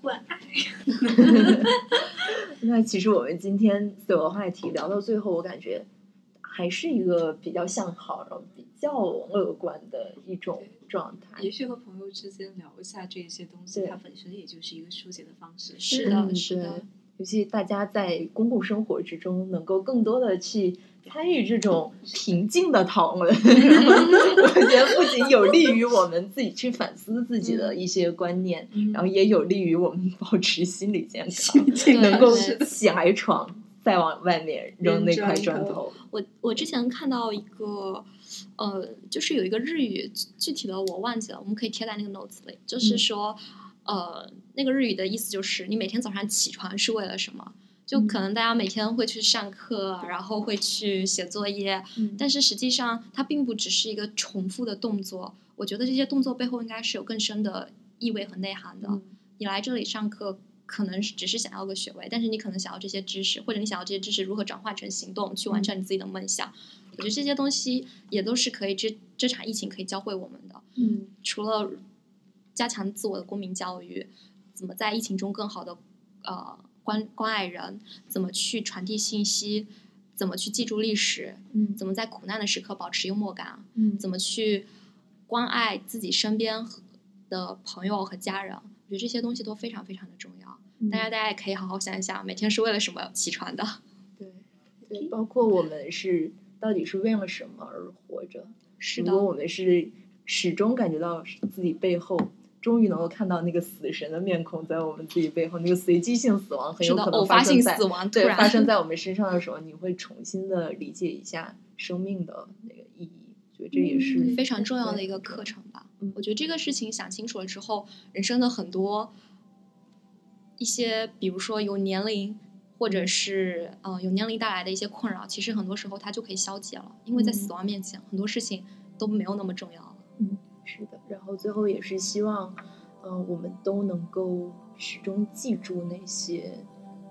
关爱。(laughs) 那其实我们今天所有话题聊到最后，我感觉还是一个比较向好，然后比较乐观的一种状态。也许和朋友之间聊一下这些东西，它本身也就是一个疏解的方式。是的，嗯是的，尤其大家在公共生活之中，能够更多的去参与这种平静的讨论，(laughs) 我觉得不仅有利于我们自己去反思自己的一些观念，嗯然后也有利于我们保持心理健康，对能够对起来闯，再往外面扔那块砖头。我我之前看到一个，呃，就是有一个日语，具具体的我忘记了，我们可以贴在那个 notes 里。就是嗯说，呃，那个日语的意思就是你每天早上起床是为了什么？就嗯可能大家每天会去上课，然后会去写作业，嗯但是实际上它并不只是一个重复的动作。我觉得这些动作背后应该是有更深的意味和内涵的。嗯你来这里上课，可能是只是想要个学位，但是你可能想要这些知识，或者你想要这些知识如何转化成行动，去完成你自己的梦想。我觉得这些东西也都是可以这这场疫情可以教会我们的。嗯除了加强自我的公民教育，怎么在疫情中更好的呃关关爱人，怎么去传递信息，怎么去记住历史，嗯怎么在苦难的时刻保持幽默感，嗯怎么去关爱自己身边的朋友和家人，我觉得这些东西都非常非常的重要。嗯大家大家也可以好好想一想，每天是为了什么起床的？(laughs) 对对，包括我们是到底是为了什么而活着？是的如果我们是始终感觉到自己背后，终于能够看到那个死神的面孔在我们自己背后，那个随机性死亡很有可能偶发生在性死亡突对然发生 (laughs) 在我们身上的时候，你会重新的理解一下生命的那个意义。觉得这也是嗯非常重要的一个课程吧。嗯我觉得这个事情想清楚了之后，人生的很多一些，比如说有年龄。或者是嗯、呃有年龄带来的一些困扰，其实很多时候它就可以消解了，因为在嗯死亡面前，很多事情都没有那么重要了。嗯是的，然后最后也是希望，嗯、我们都能够始终记住那些，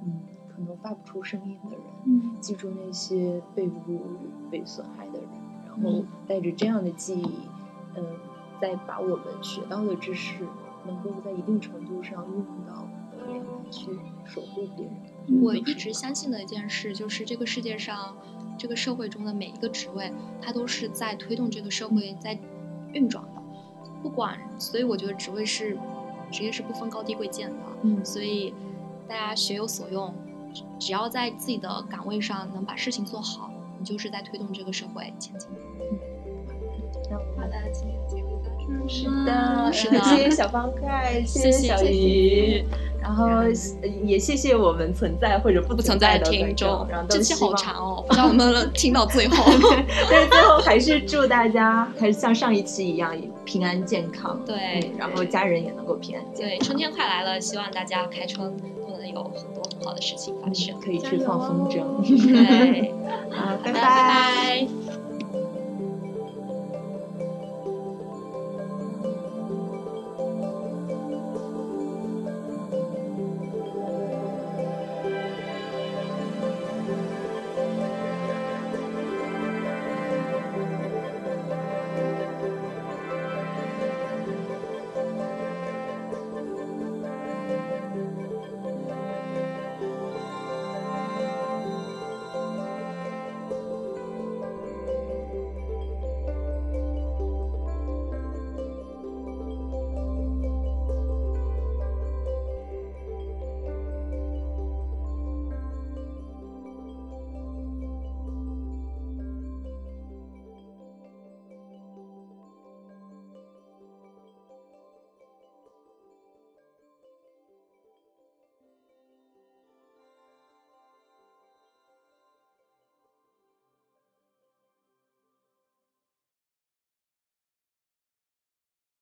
嗯，可能发不出声音的人，嗯记住那些被侮辱、被损害的人，然后嗯带着这样的记忆，嗯，再把我们学到的知识，能够在一定程度上运用到去守护别人。我一直相信的一件事，就是这个世界上，这个社会中的每一个职位，它都是在推动这个社会在运转的。不管，所以我觉得职位是职业是不分高低贵贱的。嗯所以大家学有所用，只只要在自己的岗位上能把事情做好，你就是在推动这个社会前进。嗯好的，今天的节目到这儿是的，是的谢谢小方块，谢谢小谢鱼，然后呃也谢谢我们存在或者不不存存在的听众然后，都这期好长哦，不 (laughs) 知道能不能听到最后。(laughs) 但是最后还是祝大家还是像上一期一样平安健康，对嗯然后家人也能够平安健对，春天快来了，希望大家开春都能有很多很好的事情发生，。可以去放风筝。(laughs) 对，好，拜拜